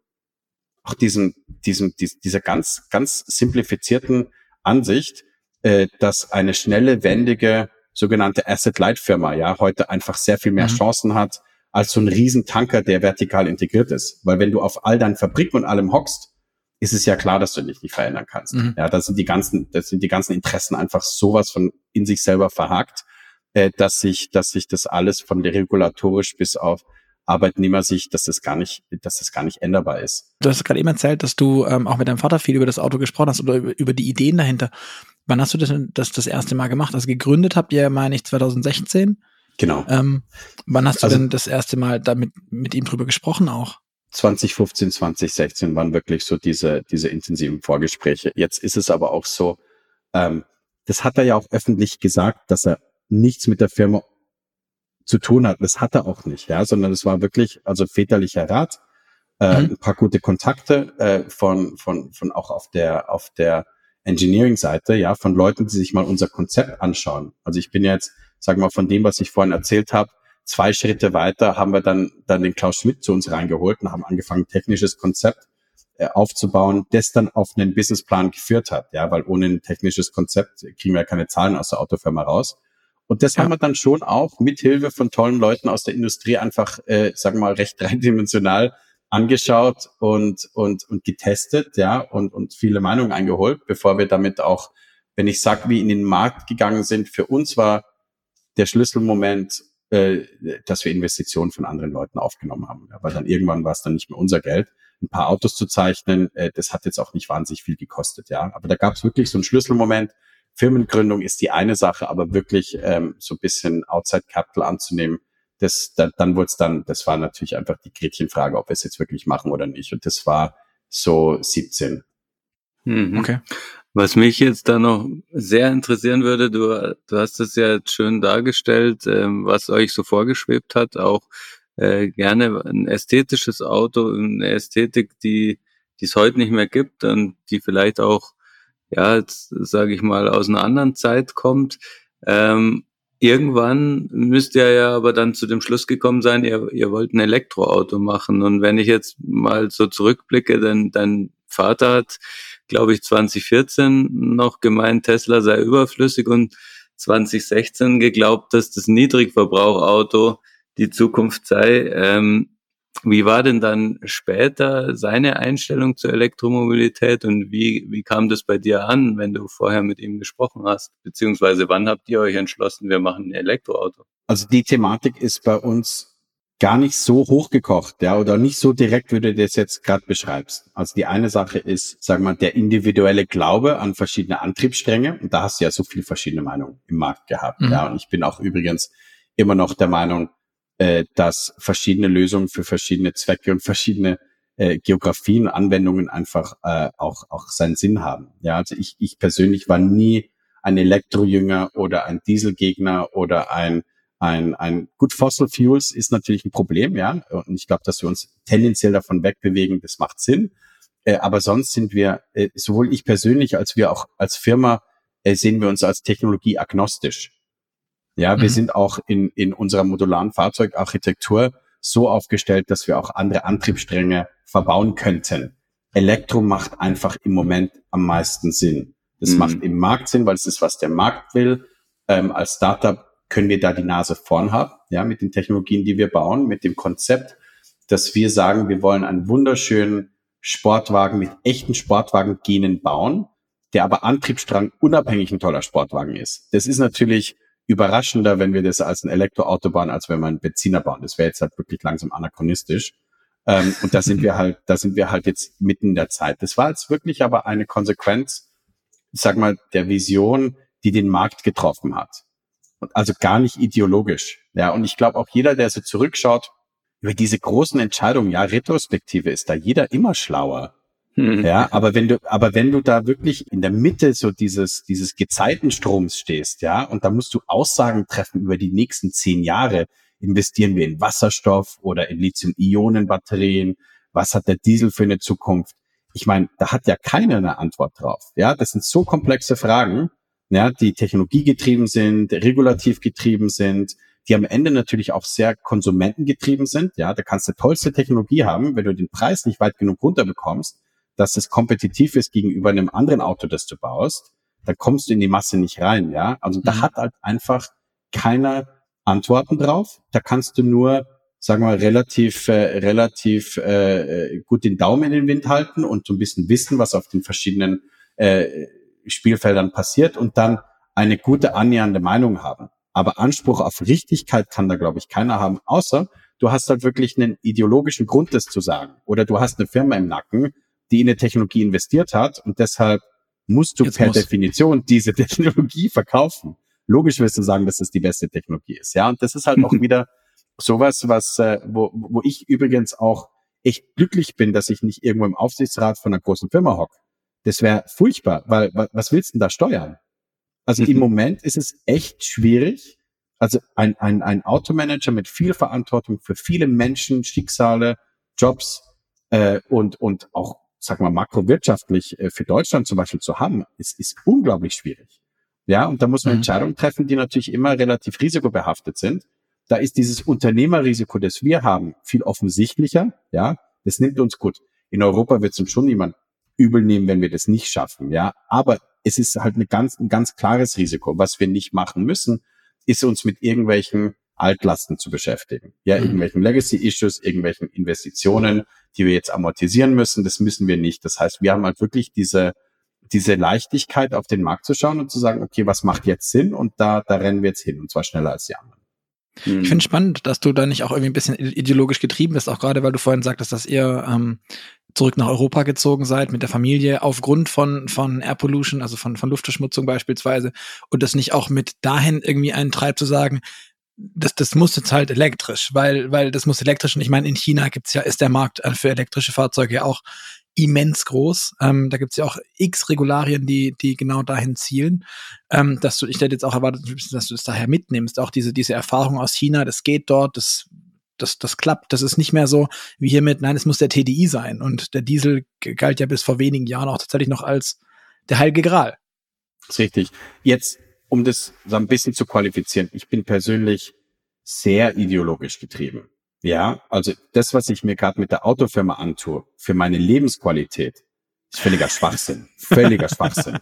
auch diesem, diesem, dieser ganz, ganz simplifizierten Ansicht, äh, dass eine schnelle, wendige sogenannte Asset-Light-Firma ja heute einfach sehr viel mehr mhm. Chancen hat als so ein Riesentanker, der vertikal integriert ist. Weil wenn du auf all deinen Fabriken und allem hockst, ist es ja klar, dass du dich nicht verändern kannst. Mhm. Ja, da sind die ganzen, das sind die ganzen Interessen einfach sowas von in sich selber verhakt, äh, dass sich, dass sich das alles von der regulatorisch bis auf Arbeitnehmersicht, dass das gar nicht, dass das gar nicht änderbar ist. Du hast gerade eben erzählt, dass du ähm, auch mit deinem Vater viel über das Auto gesprochen hast oder über, über die Ideen dahinter. Wann hast du das, das das erste Mal gemacht? Also gegründet habt ihr, meine ich, 2016? Genau. Ähm, wann hast du also, denn das erste Mal damit mit ihm drüber gesprochen auch? 2015, 2016 waren wirklich so diese, diese intensiven Vorgespräche. Jetzt ist es aber auch so, ähm, das hat er ja auch öffentlich gesagt, dass er nichts mit der Firma zu tun hat. Das hat er auch nicht, ja, sondern es war wirklich, also väterlicher Rat, äh, mhm. ein paar gute Kontakte äh, von, von, von auch auf der, auf der Engineering-Seite, ja, von Leuten, die sich mal unser Konzept anschauen. Also ich bin jetzt, sagen wir mal, von dem, was ich vorhin erzählt habe, zwei Schritte weiter haben wir dann, dann den Klaus Schmidt zu uns reingeholt und haben angefangen, technisches Konzept äh, aufzubauen, das dann auf einen Businessplan geführt hat, ja, weil ohne ein technisches Konzept kriegen wir ja keine Zahlen aus der Autofirma raus. Und das ja. haben wir dann schon auch mit Hilfe von tollen Leuten aus der Industrie einfach, äh, sagen wir mal, recht dreidimensional angeschaut und, und, und getestet, ja, und, und viele Meinungen eingeholt, bevor wir damit auch, wenn ich sag, wie in den Markt gegangen sind, für uns war der Schlüsselmoment, äh, dass wir Investitionen von anderen Leuten aufgenommen haben. Ja, weil dann irgendwann war es dann nicht mehr unser Geld. Ein paar Autos zu zeichnen, äh, das hat jetzt auch nicht wahnsinnig viel gekostet, ja. Aber da gab es wirklich so einen Schlüsselmoment. Firmengründung ist die eine Sache, aber wirklich ähm, so ein bisschen Outside Capital anzunehmen, das, da, dann wurde es dann, das war natürlich einfach die Gretchenfrage, ob wir es jetzt wirklich machen oder nicht. Und das war so 17. Mhm. Okay. Was mich jetzt da noch sehr interessieren würde, du, du hast es ja jetzt schön dargestellt, ähm, was euch so vorgeschwebt hat, auch äh, gerne ein ästhetisches Auto, eine Ästhetik, die die es heute nicht mehr gibt und die vielleicht auch, ja, jetzt sage ich mal, aus einer anderen Zeit kommt. Ähm, irgendwann müsst ihr ja aber dann zu dem Schluss gekommen sein, ihr, ihr wollt ein Elektroauto machen. Und wenn ich jetzt mal so zurückblicke, denn dein Vater hat, glaube ich, 2014 noch gemeint, Tesla sei überflüssig und 2016 geglaubt, dass das Niedrigverbrauchauto die Zukunft sei. Ähm, wie war denn dann später seine Einstellung zur Elektromobilität und wie, wie kam das bei dir an, wenn du vorher mit ihm gesprochen hast? Beziehungsweise wann habt ihr euch entschlossen, wir machen ein Elektroauto? Also die Thematik ist bei uns gar nicht so hochgekocht, ja, oder nicht so direkt, wie du das jetzt gerade beschreibst. Also die eine Sache ist, sag mal, der individuelle Glaube an verschiedene Antriebsstränge. Und da hast du ja so viele verschiedene Meinungen im Markt gehabt, mhm. ja. Und ich bin auch übrigens immer noch der Meinung, äh, dass verschiedene Lösungen für verschiedene Zwecke und verschiedene äh, Geografien, Anwendungen einfach äh, auch, auch seinen Sinn haben. Ja, also ich, ich persönlich war nie ein Elektrojünger oder ein Dieselgegner oder ein ein, ein gut Fossil Fuels ist natürlich ein Problem, ja. Und ich glaube, dass wir uns tendenziell davon wegbewegen, das macht Sinn. Äh, aber sonst sind wir, äh, sowohl ich persönlich als wir auch als Firma, äh, sehen wir uns als Technologie agnostisch. Ja, wir mhm. sind auch in, in unserer modularen Fahrzeugarchitektur so aufgestellt, dass wir auch andere Antriebsstränge verbauen könnten. Elektro macht einfach im Moment am meisten Sinn. Das mhm. macht im Markt Sinn, weil es ist, was der Markt will. Ähm, als Startup können wir da die Nase vorn haben, ja, mit den Technologien, die wir bauen, mit dem Konzept, dass wir sagen, wir wollen einen wunderschönen Sportwagen mit echten Sportwagen-Genen bauen, der aber Antriebsstrang unabhängig ein toller Sportwagen ist. Das ist natürlich überraschender, wenn wir das als ein Elektroauto bauen, als wenn wir einen Benziner bauen. Das wäre jetzt halt wirklich langsam anachronistisch. Ähm, und da sind wir halt, da sind wir halt jetzt mitten in der Zeit. Das war jetzt wirklich aber eine Konsequenz, ich sag mal, der Vision, die den Markt getroffen hat. Und also gar nicht ideologisch. Ja, und ich glaube auch jeder, der so zurückschaut, über diese großen Entscheidungen, ja, Retrospektive ist da jeder immer schlauer. Mhm. Ja, aber wenn du, aber wenn du da wirklich in der Mitte so dieses, dieses Gezeitenstroms stehst, ja, und da musst du Aussagen treffen über die nächsten zehn Jahre, investieren wir in Wasserstoff oder in Lithium-Ionen-Batterien, was hat der Diesel für eine Zukunft? Ich meine, da hat ja keiner eine Antwort drauf. Ja, das sind so komplexe Fragen, ja, die technologiegetrieben sind, regulativ getrieben sind, die am Ende natürlich auch sehr konsumentengetrieben sind. Ja, da kannst du tollste Technologie haben, wenn du den Preis nicht weit genug runterbekommst, dass es kompetitiv ist gegenüber einem anderen Auto, das du baust, dann kommst du in die Masse nicht rein, ja. Also da mhm. hat halt einfach keiner Antworten drauf. Da kannst du nur, sagen wir mal, relativ, äh, relativ äh, gut den Daumen in den Wind halten und so ein bisschen wissen, was auf den verschiedenen äh, Spielfeldern passiert und dann eine gute annähernde Meinung haben. Aber Anspruch auf Richtigkeit kann da, glaube ich, keiner haben, außer du hast halt wirklich einen ideologischen Grund, das zu sagen. Oder du hast eine Firma im Nacken, die in eine Technologie investiert hat und deshalb musst du Jetzt per muss. Definition diese Technologie verkaufen. Logisch wirst du sagen, dass das die beste Technologie ist. Ja, und das ist halt auch wieder sowas, was, äh, wo, wo ich übrigens auch echt glücklich bin, dass ich nicht irgendwo im Aufsichtsrat von einer großen Firma hock. Das wäre furchtbar, weil was willst du denn da steuern? Also mhm. im Moment ist es echt schwierig. Also ein, ein, ein Automanager mit viel Verantwortung für viele Menschen, Schicksale, Jobs äh, und, und auch sag mal, makrowirtschaftlich äh, für Deutschland zum Beispiel zu haben, ist, ist unglaublich schwierig. Ja, und da muss man mhm. Entscheidungen treffen, die natürlich immer relativ risikobehaftet sind. Da ist dieses Unternehmerrisiko, das wir haben, viel offensichtlicher. Ja, das nimmt uns gut. In Europa wird es uns schon niemand übel nehmen, wenn wir das nicht schaffen. Ja, aber es ist halt eine ganz, ein ganz klares Risiko. Was wir nicht machen müssen, ist uns mit irgendwelchen Altlasten zu beschäftigen. Ja, mhm. irgendwelchen Legacy-Issues, irgendwelchen Investitionen, die wir jetzt amortisieren müssen, das müssen wir nicht. Das heißt, wir haben halt wirklich diese, diese Leichtigkeit auf den Markt zu schauen und zu sagen, okay, was macht jetzt Sinn? Und da, da rennen wir jetzt hin und zwar schneller als die anderen. Ich finde spannend, dass du da nicht auch irgendwie ein bisschen ideologisch getrieben bist, auch gerade weil du vorhin sagtest, dass ihr ähm, zurück nach Europa gezogen seid mit der Familie aufgrund von, von Air Pollution, also von, von Luftverschmutzung beispielsweise und das nicht auch mit dahin irgendwie einen treibt zu sagen, das, das muss jetzt halt elektrisch, weil, weil das muss elektrisch und ich meine, in China gibt's ja, ist der Markt äh, für elektrische Fahrzeuge ja auch immens groß. Ähm, da gibt's ja auch x Regularien, die, die genau dahin zielen. Ähm, dass du, ich hätte jetzt auch erwartet, dass du das daher mitnimmst. Auch diese, diese Erfahrung aus China, das geht dort, das, das, das klappt. Das ist nicht mehr so wie hier mit, nein, es muss der TDI sein. Und der Diesel galt ja bis vor wenigen Jahren auch tatsächlich noch als der Heilige Gral. Richtig. Jetzt um das so ein bisschen zu qualifizieren, ich bin persönlich sehr ideologisch getrieben. Ja, also das, was ich mir gerade mit der Autofirma antue, für meine Lebensqualität, ist völliger Schwachsinn. Völliger Schwachsinn.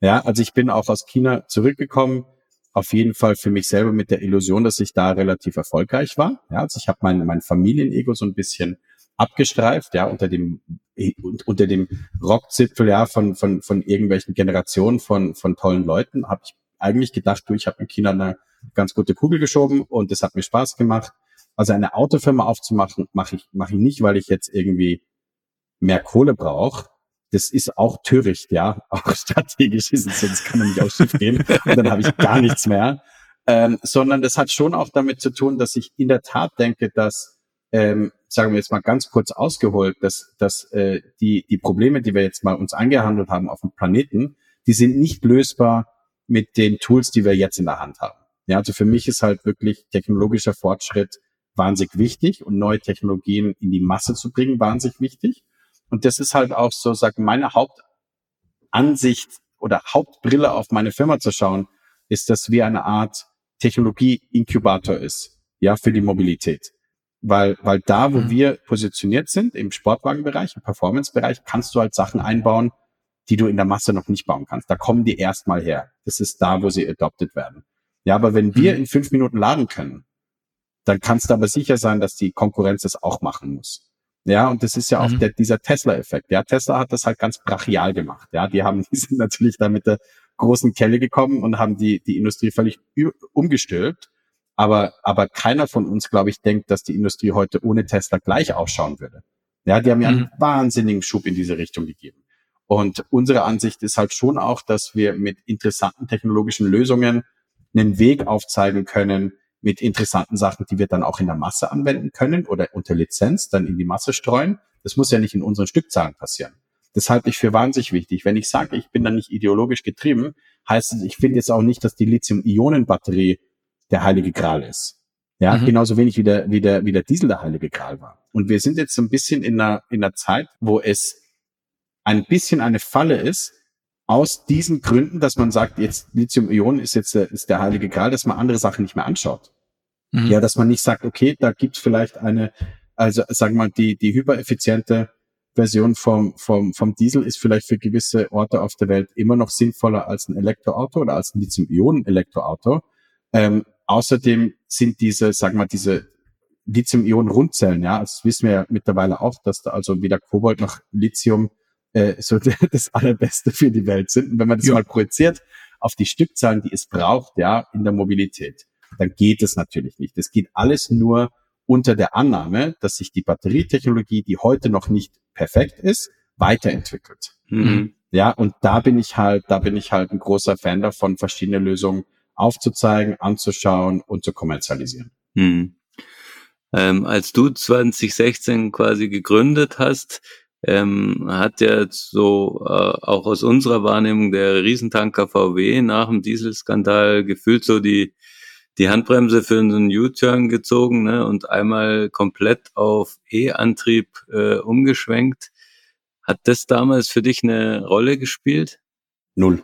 Ja, also ich bin auch aus China zurückgekommen, auf jeden Fall für mich selber mit der Illusion, dass ich da relativ erfolgreich war. Ja, also ich habe mein, mein Familienego so ein bisschen abgestreift, ja, unter dem unter dem Rockzipfel ja von von von irgendwelchen Generationen von von tollen Leuten habe ich eigentlich gedacht, du, ich habe in China eine ganz gute Kugel geschoben und es hat mir Spaß gemacht. Also eine Autofirma aufzumachen, mache ich, mache ich nicht, weil ich jetzt irgendwie mehr Kohle brauche. Das ist auch töricht, ja. Auch strategisch ist es, sonst kann man nicht auch schief gehen. Und dann habe ich gar nichts mehr. Ähm, sondern das hat schon auch damit zu tun, dass ich in der Tat denke, dass, ähm, sagen wir jetzt mal ganz kurz ausgeholt, dass, dass äh, die, die Probleme, die wir jetzt mal uns angehandelt haben auf dem Planeten, die sind nicht lösbar mit den Tools, die wir jetzt in der Hand haben. Ja, also für mich ist halt wirklich technologischer Fortschritt wahnsinnig wichtig und neue Technologien in die Masse zu bringen, wahnsinnig wichtig. Und das ist halt auch so, sag meine Hauptansicht oder Hauptbrille auf meine Firma zu schauen, ist, dass wir eine Art Technologie-Inkubator ist, ja, für die Mobilität. Weil, weil da, wo mhm. wir positioniert sind, im Sportwagenbereich, im Performance-Bereich, kannst du halt Sachen einbauen, die du in der Masse noch nicht bauen kannst. Da kommen die erstmal her. Das ist da, wo sie adopted werden. Ja, aber wenn wir mhm. in fünf Minuten laden können, dann kannst du aber sicher sein, dass die Konkurrenz das auch machen muss. Ja, und das ist ja auch mhm. der, dieser Tesla-Effekt. Ja, Tesla hat das halt ganz brachial gemacht. Ja, die haben, die sind natürlich da mit der großen Kelle gekommen und haben die, die Industrie völlig umgestülpt. Aber, aber keiner von uns, glaube ich, denkt, dass die Industrie heute ohne Tesla gleich ausschauen würde. Ja, die haben ja einen mhm. wahnsinnigen Schub in diese Richtung gegeben. Und unsere Ansicht ist halt schon auch, dass wir mit interessanten technologischen Lösungen einen Weg aufzeigen können mit interessanten Sachen, die wir dann auch in der Masse anwenden können oder unter Lizenz dann in die Masse streuen. Das muss ja nicht in unseren Stückzahlen passieren. Das halte ich für wahnsinnig wichtig. Wenn ich sage, ich bin da nicht ideologisch getrieben, heißt es, ich finde jetzt auch nicht, dass die Lithium-Ionen-Batterie der heilige Gral ist. Ja, mhm. genauso wenig wie der, wie der, wie der Diesel der heilige Gral war. Und wir sind jetzt so ein bisschen in einer, in einer Zeit, wo es ein bisschen eine Falle ist, aus diesen Gründen, dass man sagt, jetzt Lithium-Ionen ist jetzt der, ist der heilige Gral, dass man andere Sachen nicht mehr anschaut. Mhm. Ja, dass man nicht sagt, okay, da gibt es vielleicht eine, also sagen wir mal, die, die hypereffiziente Version vom, vom, vom Diesel ist vielleicht für gewisse Orte auf der Welt immer noch sinnvoller als ein Elektroauto oder als ein Lithium-Ionen-Elektroauto. Ähm, außerdem sind diese, sagen wir, diese Lithium-Ionen-Rundzellen, ja, das wissen wir ja mittlerweile auch, dass da also weder Kobalt noch Lithium äh, so das Allerbeste für die Welt sind. Und wenn man das ja. mal projiziert auf die Stückzahlen, die es braucht, ja, in der Mobilität, dann geht es natürlich nicht. Es geht alles nur unter der Annahme, dass sich die Batterietechnologie, die heute noch nicht perfekt ist, weiterentwickelt. Mhm. Ja, und da bin ich halt, da bin ich halt ein großer Fan davon, verschiedene Lösungen aufzuzeigen, anzuschauen und zu kommerzialisieren. Mhm. Ähm, als du 2016 quasi gegründet hast, ähm, hat ja so äh, auch aus unserer Wahrnehmung der Riesentanker VW nach dem Dieselskandal gefühlt so die die Handbremse für einen U-Turn gezogen ne, und einmal komplett auf E-Antrieb äh, umgeschwenkt. Hat das damals für dich eine Rolle gespielt? Null.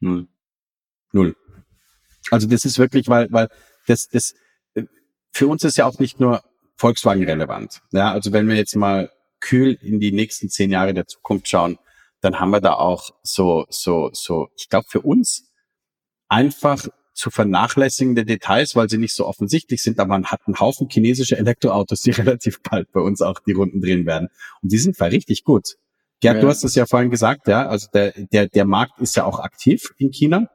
Null. Null. Also das ist wirklich, weil, weil das, das, äh, für uns ist ja auch nicht nur Volkswagen relevant. Ja, also wenn wir jetzt mal kühl in die nächsten zehn Jahre der Zukunft schauen, dann haben wir da auch so, so, so, ich glaube für uns einfach zu vernachlässigende Details, weil sie nicht so offensichtlich sind, aber man hat einen Haufen chinesische Elektroautos, die relativ bald bei uns auch die Runden drehen werden. Und die sind richtig gut. Gerd, ja. du hast es ja vorhin gesagt, ja, also der, der, der Markt ist ja auch aktiv in China.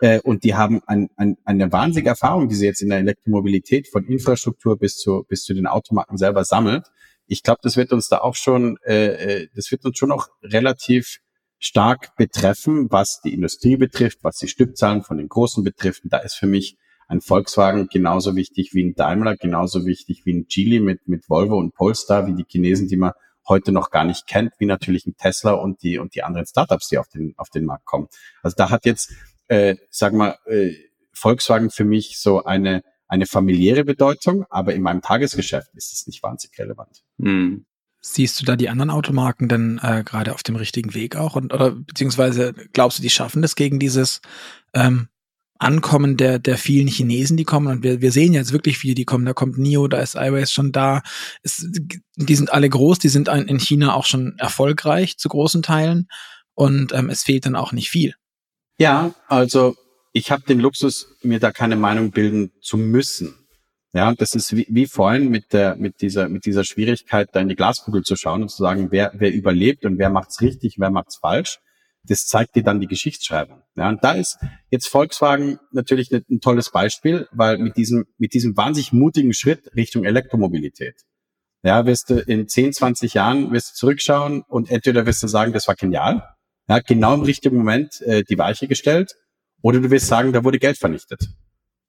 Äh, und die haben ein, ein, eine wahnsinnige Erfahrung, die sie jetzt in der Elektromobilität von Infrastruktur bis zu, bis zu den Automarken selber sammelt. Ich glaube, das wird uns da auch schon, äh, äh das wird uns schon noch relativ stark betreffen, was die Industrie betrifft, was die Stückzahlen von den Großen betrifft. Und da ist für mich ein Volkswagen genauso wichtig wie ein Daimler, genauso wichtig wie ein Geely mit, mit Volvo und Polestar, wie die Chinesen, die man heute noch gar nicht kennt, wie natürlich ein Tesla und die, und die anderen Startups, die auf den, auf den Markt kommen. Also da hat jetzt, äh, sag mal, äh, Volkswagen für mich so eine, eine familiäre Bedeutung, aber in meinem Tagesgeschäft ist es nicht wahnsinnig relevant. Hm. Siehst du da die anderen Automarken denn äh, gerade auf dem richtigen Weg auch? Und, oder beziehungsweise glaubst du, die schaffen das gegen dieses ähm, Ankommen der, der vielen Chinesen, die kommen? Und wir, wir sehen jetzt wirklich viele, die kommen. Da kommt NIO, da ist iWays schon da. Es, die sind alle groß, die sind in China auch schon erfolgreich zu großen Teilen. Und ähm, es fehlt dann auch nicht viel. Ja, also ich habe den Luxus, mir da keine Meinung bilden zu müssen. Ja, das ist wie, wie vorhin mit der, mit dieser, mit dieser Schwierigkeit, da in die Glaskugel zu schauen und zu sagen, wer, wer überlebt und wer macht's richtig, wer macht's falsch. Das zeigt dir dann die Geschichtsschreibung. Ja, und da ist jetzt Volkswagen natürlich ein, ein tolles Beispiel, weil mit diesem, mit diesem wahnsinnig mutigen Schritt Richtung Elektromobilität, ja, wirst du in 10, 20 Jahren wirst du zurückschauen und entweder wirst du sagen, das war genial, ja, genau im richtigen Moment äh, die Weiche gestellt, oder du wirst sagen, da wurde Geld vernichtet.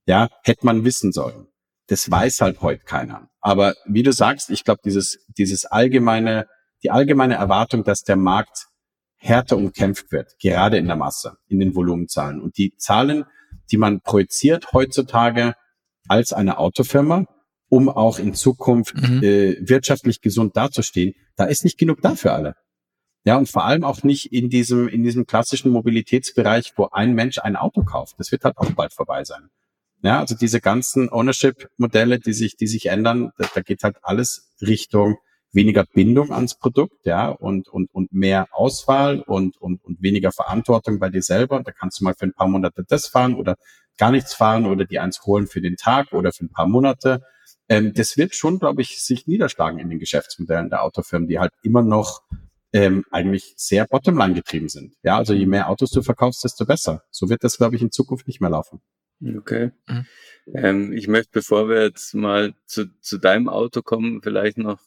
Ja, hätte man wissen sollen. Das weiß halt heute keiner. Aber wie du sagst, ich glaube, dieses, dieses allgemeine, die allgemeine Erwartung, dass der Markt härter umkämpft wird, gerade in der Masse, in den Volumenzahlen. Und die Zahlen, die man projiziert heutzutage als eine Autofirma, um auch in Zukunft mhm. äh, wirtschaftlich gesund dazustehen, da ist nicht genug da für alle. Ja, und vor allem auch nicht in diesem, in diesem klassischen Mobilitätsbereich, wo ein Mensch ein Auto kauft. Das wird halt auch bald vorbei sein. Ja, also diese ganzen Ownership-Modelle, die sich, die sich ändern, da, da geht halt alles Richtung weniger Bindung ans Produkt, ja, und, und, und mehr Auswahl und, und, und weniger Verantwortung bei dir selber. Da kannst du mal für ein paar Monate das fahren oder gar nichts fahren oder die eins holen für den Tag oder für ein paar Monate. Ähm, das wird schon, glaube ich, sich niederschlagen in den Geschäftsmodellen der Autofirmen, die halt immer noch ähm, eigentlich sehr bottomline getrieben sind. Ja, also je mehr Autos du verkaufst, desto besser. So wird das, glaube ich, in Zukunft nicht mehr laufen. Okay. Mhm. Ähm, ich möchte, bevor wir jetzt mal zu, zu deinem Auto kommen, vielleicht noch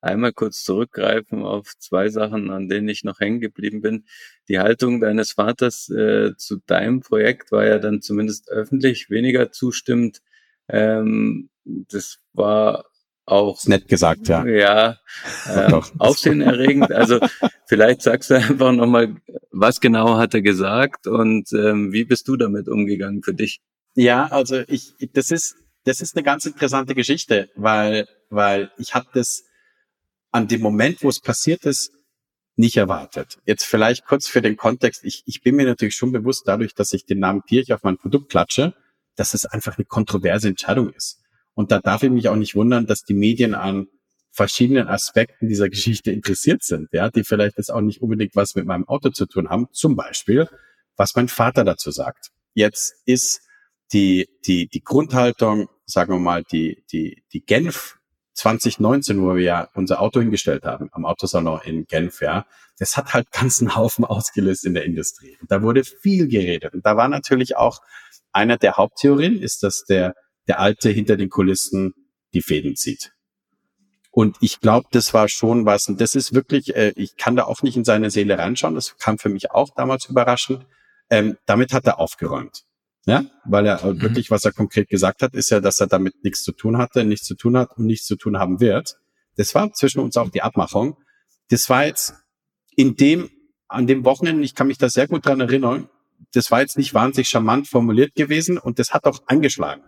einmal kurz zurückgreifen auf zwei Sachen, an denen ich noch hängen geblieben bin. Die Haltung deines Vaters äh, zu deinem Projekt war ja dann zumindest öffentlich weniger zustimmend. Ähm, das war auch ist nett gesagt, ja. Ja, äh, aufsehenerregend. Also vielleicht sagst du einfach nochmal, was genau hat er gesagt und ähm, wie bist du damit umgegangen für dich? Ja, also ich, das ist, das ist eine ganz interessante Geschichte, weil, weil ich habe das an dem Moment, wo es passiert ist, nicht erwartet. Jetzt vielleicht kurz für den Kontext. Ich, ich bin mir natürlich schon bewusst dadurch, dass ich den Namen Pirch auf mein Produkt klatsche, dass es einfach eine kontroverse Entscheidung ist. Und da darf ich mich auch nicht wundern, dass die Medien an verschiedenen Aspekten dieser Geschichte interessiert sind, ja, die vielleicht jetzt auch nicht unbedingt was mit meinem Auto zu tun haben. Zum Beispiel, was mein Vater dazu sagt. Jetzt ist die, die, die Grundhaltung, sagen wir mal, die, die, die Genf 2019, wo wir ja unser Auto hingestellt haben, am Autosalon in Genf, ja, das hat halt ganzen Haufen ausgelöst in der Industrie. Und da wurde viel geredet. Und da war natürlich auch einer der Haupttheorien, ist, dass der, der Alte hinter den Kulissen die Fäden zieht. Und ich glaube, das war schon was. Und das ist wirklich, äh, ich kann da auch nicht in seine Seele reinschauen. Das kam für mich auch damals überraschend. Ähm, damit hat er aufgeräumt. Ja, weil er mhm. wirklich, was er konkret gesagt hat, ist ja, dass er damit nichts zu tun hatte, nichts zu tun hat und nichts zu tun haben wird. Das war zwischen uns auch die Abmachung. Das war jetzt in dem, an dem Wochenende, ich kann mich da sehr gut dran erinnern, das war jetzt nicht wahnsinnig charmant formuliert gewesen und das hat auch angeschlagen.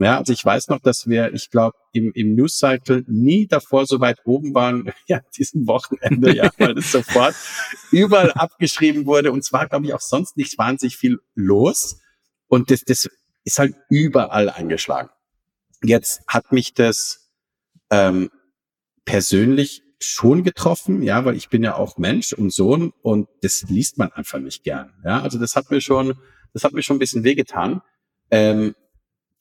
Ja, also ich weiß noch, dass wir, ich glaube, im, im News Cycle nie davor so weit oben waren, ja, diesem Wochenende, ja, weil es sofort überall abgeschrieben wurde und zwar, glaube ich, auch sonst nicht wahnsinnig viel los. Und das, das ist halt überall eingeschlagen. Jetzt hat mich das ähm, persönlich schon getroffen, ja, weil ich bin ja auch Mensch und Sohn und das liest man einfach nicht gern. Ja, also das hat mir schon, das hat mir schon ein bisschen wehgetan. Ähm,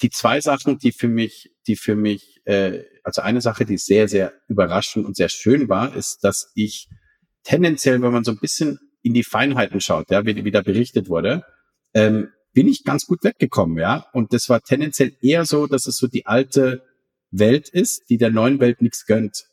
die zwei Sachen, die für mich, die für mich, äh, also eine Sache, die sehr, sehr überraschend und sehr schön war, ist, dass ich tendenziell, wenn man so ein bisschen in die Feinheiten schaut, ja, wie, wie da berichtet wurde, ähm, bin ich ganz gut weggekommen, ja. Und das war tendenziell eher so, dass es so die alte Welt ist, die der neuen Welt nichts gönnt.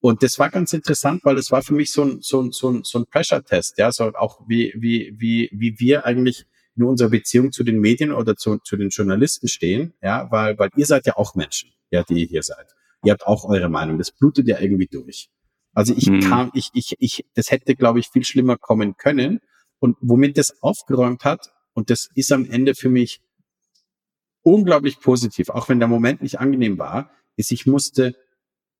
Und das war ganz interessant, weil das war für mich so ein, so ein, so ein, so ein Pressure-Test, ja, so auch wie, wie, wie, wie wir eigentlich in unserer Beziehung zu den Medien oder zu, zu den Journalisten stehen, ja, weil, weil ihr seid ja auch Menschen, ja, die ihr hier seid. Ihr habt auch eure Meinung. Das blutet ja irgendwie durch. Also ich hm. kam, ich, ich, ich, das hätte, glaube ich, viel schlimmer kommen können. Und womit das aufgeräumt hat, und das ist am Ende für mich unglaublich positiv, auch wenn der Moment nicht angenehm war, ist, ich musste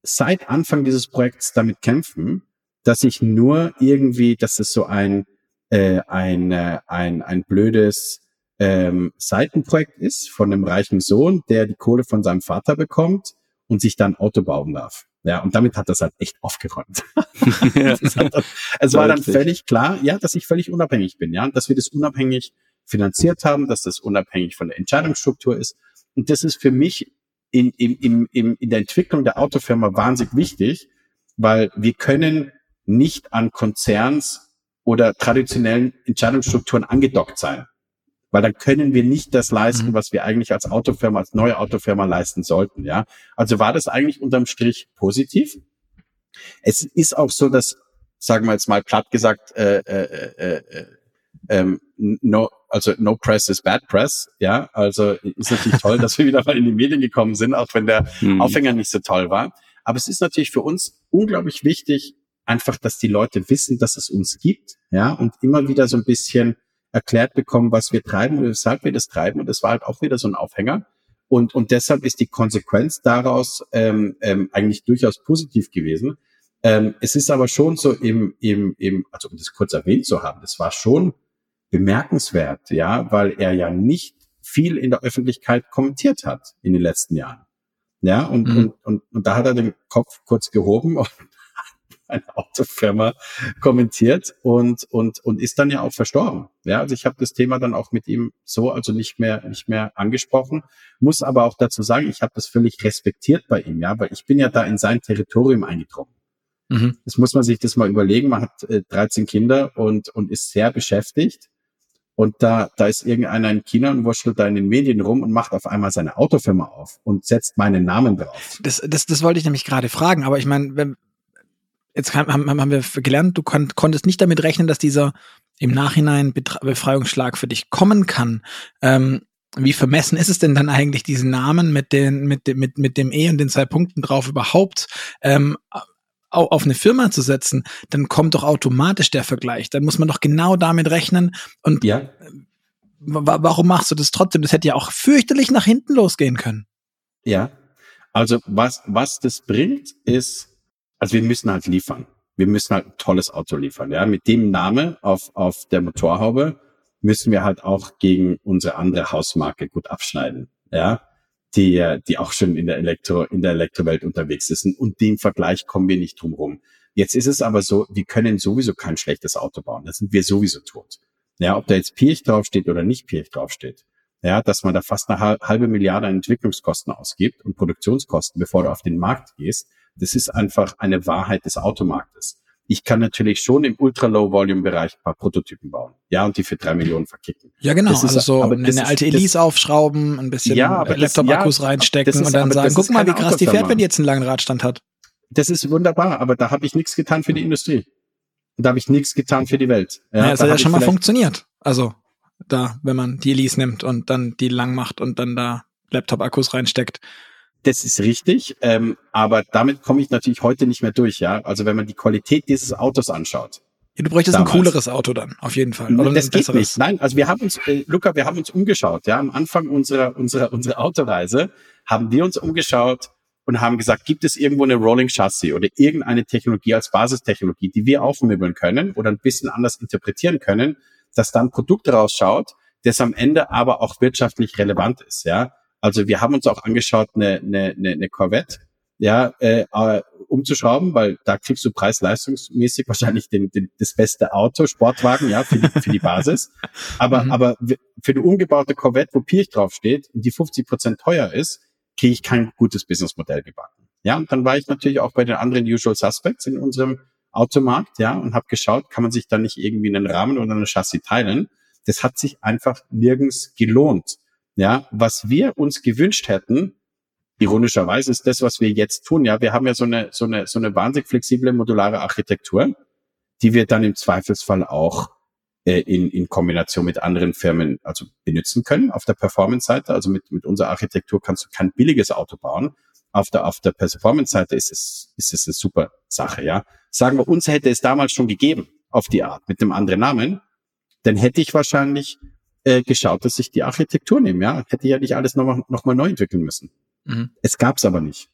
seit Anfang dieses Projekts damit kämpfen, dass ich nur irgendwie, dass es so ein, äh, ein, äh, ein, ein blödes ähm, Seitenprojekt ist von einem reichen Sohn, der die Kohle von seinem Vater bekommt und sich dann Auto bauen darf. Ja, und damit hat das halt echt aufgeräumt. es war dann völlig klar, ja, dass ich völlig unabhängig bin, ja, dass wir das unabhängig finanziert haben, dass das unabhängig von der Entscheidungsstruktur ist. Und das ist für mich in, in, in, in, in der Entwicklung der Autofirma wahnsinnig wichtig, weil wir können nicht an Konzerns oder traditionellen Entscheidungsstrukturen angedockt sein. Weil dann können wir nicht das leisten, mhm. was wir eigentlich als Autofirma, als neue Autofirma leisten sollten, ja. Also war das eigentlich unterm Strich positiv. Es ist auch so, dass, sagen wir jetzt mal platt gesagt, äh, äh, äh, äh, ähm, no, also no press is bad press, ja. Also ist natürlich toll, dass wir wieder mal in die Medien gekommen sind, auch wenn der mhm. Aufhänger nicht so toll war. Aber es ist natürlich für uns unglaublich wichtig, einfach, dass die Leute wissen, dass es uns gibt, ja, und immer wieder so ein bisschen erklärt bekommen, was wir treiben und weshalb wir das treiben. Und das war halt auch wieder so ein Aufhänger. Und, und deshalb ist die Konsequenz daraus ähm, ähm, eigentlich durchaus positiv gewesen. Ähm, es ist aber schon so im, im, im, also um das kurz erwähnt zu haben, das war schon bemerkenswert, ja, weil er ja nicht viel in der Öffentlichkeit kommentiert hat in den letzten Jahren. Ja, und, mhm. und, und, und da hat er den Kopf kurz gehoben und eine Autofirma kommentiert und, und, und ist dann ja auch verstorben. Ja, also ich habe das Thema dann auch mit ihm so also nicht mehr, nicht mehr angesprochen, muss aber auch dazu sagen, ich habe das völlig respektiert bei ihm, ja, weil ich bin ja da in sein Territorium eingedrungen. Mhm. Das muss man sich das mal überlegen. Man hat äh, 13 Kinder und, und ist sehr beschäftigt und da, da ist irgendeiner in China und wurschtelt da in den Medien rum und macht auf einmal seine Autofirma auf und setzt meinen Namen drauf. Das, das, das wollte ich nämlich gerade fragen, aber ich meine, wenn, jetzt haben, haben wir gelernt, du kon konntest nicht damit rechnen, dass dieser im Nachhinein Befreiungsschlag für dich kommen kann. Ähm, wie vermessen ist es denn dann eigentlich, diesen Namen mit, den, mit, mit, mit dem E und den zwei Punkten drauf überhaupt ähm, auf eine Firma zu setzen, dann kommt doch automatisch der Vergleich. Dann muss man doch genau damit rechnen. Und ja. warum machst du das trotzdem? Das hätte ja auch fürchterlich nach hinten losgehen können. Ja. Also was, was das bringt, ist, also wir müssen halt liefern. Wir müssen halt ein tolles Auto liefern. Ja, mit dem Namen auf, auf der Motorhaube müssen wir halt auch gegen unsere andere Hausmarke gut abschneiden. Ja, die, die auch schon in der Elektro, in der Elektrowelt unterwegs ist. Und dem Vergleich kommen wir nicht drum rum. Jetzt ist es aber so, wir können sowieso kein schlechtes Auto bauen. Da sind wir sowieso tot. Ja, ob da jetzt Pirch draufsteht oder nicht Pirch draufsteht. Ja, dass man da fast eine halbe Milliarde an Entwicklungskosten ausgibt und Produktionskosten, bevor du auf den Markt gehst. Das ist einfach eine Wahrheit des Automarktes ich kann natürlich schon im Ultra-Low-Volume-Bereich ein paar Prototypen bauen. Ja, und die für drei Millionen verkicken. Ja, genau. Ist, also so eine, eine alte Elise aufschrauben, ein bisschen ja, Laptop-Akkus ja, reinstecken ist, und dann sagen, guck mal, wie krass die fährt, wenn die jetzt einen langen Radstand hat. Das ist wunderbar, aber da habe ich nichts getan für die Industrie. Da habe ich nichts getan für die Welt. Ja, ja das hat ja schon mal funktioniert. Also da, wenn man die Elise nimmt und dann die lang macht und dann da Laptop-Akkus reinsteckt. Das ist richtig, ähm, aber damit komme ich natürlich heute nicht mehr durch, ja. Also wenn man die Qualität dieses Autos anschaut. Ja, du bräuchtest damals. ein cooleres Auto dann, auf jeden Fall. Oder das geht nicht. Nein, also wir haben uns, äh, Luca, wir haben uns umgeschaut, ja. Am Anfang unserer, unserer, unserer Autoreise haben wir uns umgeschaut und haben gesagt, gibt es irgendwo eine Rolling Chassis oder irgendeine Technologie als Basistechnologie, die wir aufmöbeln können oder ein bisschen anders interpretieren können, dass dann ein Produkt rausschaut, das am Ende aber auch wirtschaftlich relevant ist, ja. Also wir haben uns auch angeschaut, eine, eine, eine Corvette, ja, äh, äh, umzuschrauben, weil da kriegst du preis-leistungsmäßig wahrscheinlich den, den, das beste Auto, Sportwagen, ja, für die, für die Basis. Aber, mhm. aber für eine umgebaute Corvette, wo Pirch draufsteht und die 50 Prozent teuer ist, kriege ich kein gutes Businessmodell gebacken. Ja, und dann war ich natürlich auch bei den anderen Usual Suspects in unserem Automarkt, ja, und habe geschaut, kann man sich da nicht irgendwie einen Rahmen oder eine Chassis teilen. Das hat sich einfach nirgends gelohnt. Ja, was wir uns gewünscht hätten, ironischerweise ist das, was wir jetzt tun. Ja, wir haben ja so eine, so eine, so eine wahnsinnig flexible modulare Architektur, die wir dann im Zweifelsfall auch äh, in, in Kombination mit anderen Firmen also benutzen können. Auf der Performance-Seite, also mit, mit unserer Architektur kannst du kein billiges Auto bauen. Auf der, auf der Performance-Seite ist es, ist es eine super Sache, ja. Sagen wir, uns hätte es damals schon gegeben, auf die Art, mit einem anderen Namen, dann hätte ich wahrscheinlich äh, geschaut, dass ich die Architektur nehme, ja. Hätte ja nicht alles nochmal noch mal neu entwickeln müssen. Mhm. Es gab's aber nicht.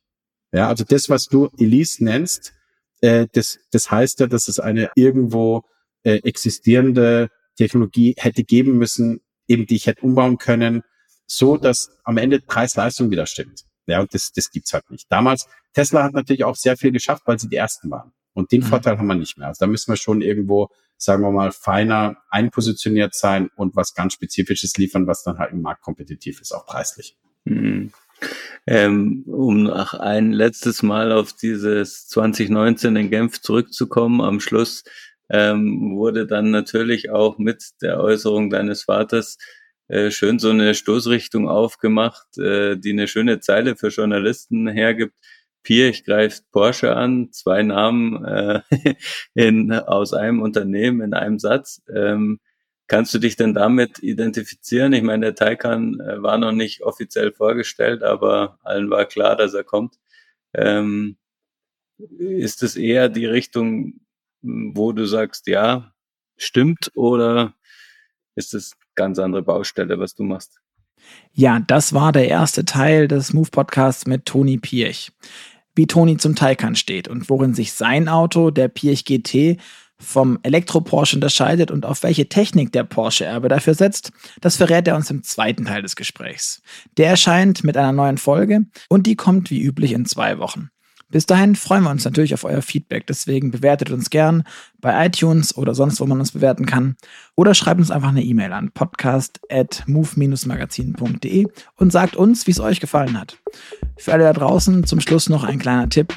Ja, also das, was du Elise nennst, äh, das, das heißt ja, dass es eine irgendwo äh, existierende Technologie hätte geben müssen, eben die ich hätte umbauen können, so dass am Ende Preis-Leistung wieder stimmt. Ja, und das, das gibt's halt nicht. Damals, Tesla hat natürlich auch sehr viel geschafft, weil sie die ersten waren. Und den mhm. Vorteil haben wir nicht mehr. Also da müssen wir schon irgendwo, sagen wir mal, feiner einpositioniert sein und was ganz Spezifisches liefern, was dann halt im Markt kompetitiv ist, auch preislich. Mhm. Ähm, um noch ein letztes Mal auf dieses 2019 in Genf zurückzukommen, am Schluss ähm, wurde dann natürlich auch mit der Äußerung deines Vaters äh, schön so eine Stoßrichtung aufgemacht, äh, die eine schöne Zeile für Journalisten hergibt. Pirch greift Porsche an, zwei Namen äh, in, aus einem Unternehmen in einem Satz. Ähm, Kannst du dich denn damit identifizieren? Ich meine, der Taycan äh, war noch nicht offiziell vorgestellt, aber allen war klar, dass er kommt. Ähm, ist es eher die Richtung, wo du sagst, ja, stimmt, oder ist es ganz andere Baustelle, was du machst? Ja, das war der erste Teil des Move Podcasts mit Toni Pirch. Wie Toni zum Taycan steht und worin sich sein Auto, der Pirch GT, vom Elektro-Porsche unterscheidet und auf welche Technik der Porsche-Erbe dafür setzt, das verrät er uns im zweiten Teil des Gesprächs. Der erscheint mit einer neuen Folge und die kommt wie üblich in zwei Wochen. Bis dahin freuen wir uns natürlich auf euer Feedback, deswegen bewertet uns gern bei iTunes oder sonst, wo man uns bewerten kann. Oder schreibt uns einfach eine E-Mail an podcast.move-magazin.de und sagt uns, wie es euch gefallen hat. Für alle da draußen zum Schluss noch ein kleiner Tipp.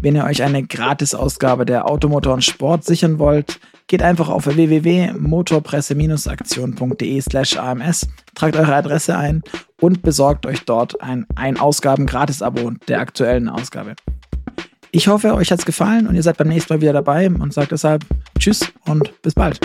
Wenn ihr euch eine Gratis-Ausgabe der Automotor und Sport sichern wollt, geht einfach auf www.motorpresse-aktion.de slash AMS, tragt eure Adresse ein und besorgt euch dort ein Ein-Ausgaben-Gratis-Abo der aktuellen Ausgabe. Ich hoffe, euch hat es gefallen und ihr seid beim nächsten Mal wieder dabei und sagt deshalb Tschüss und bis bald.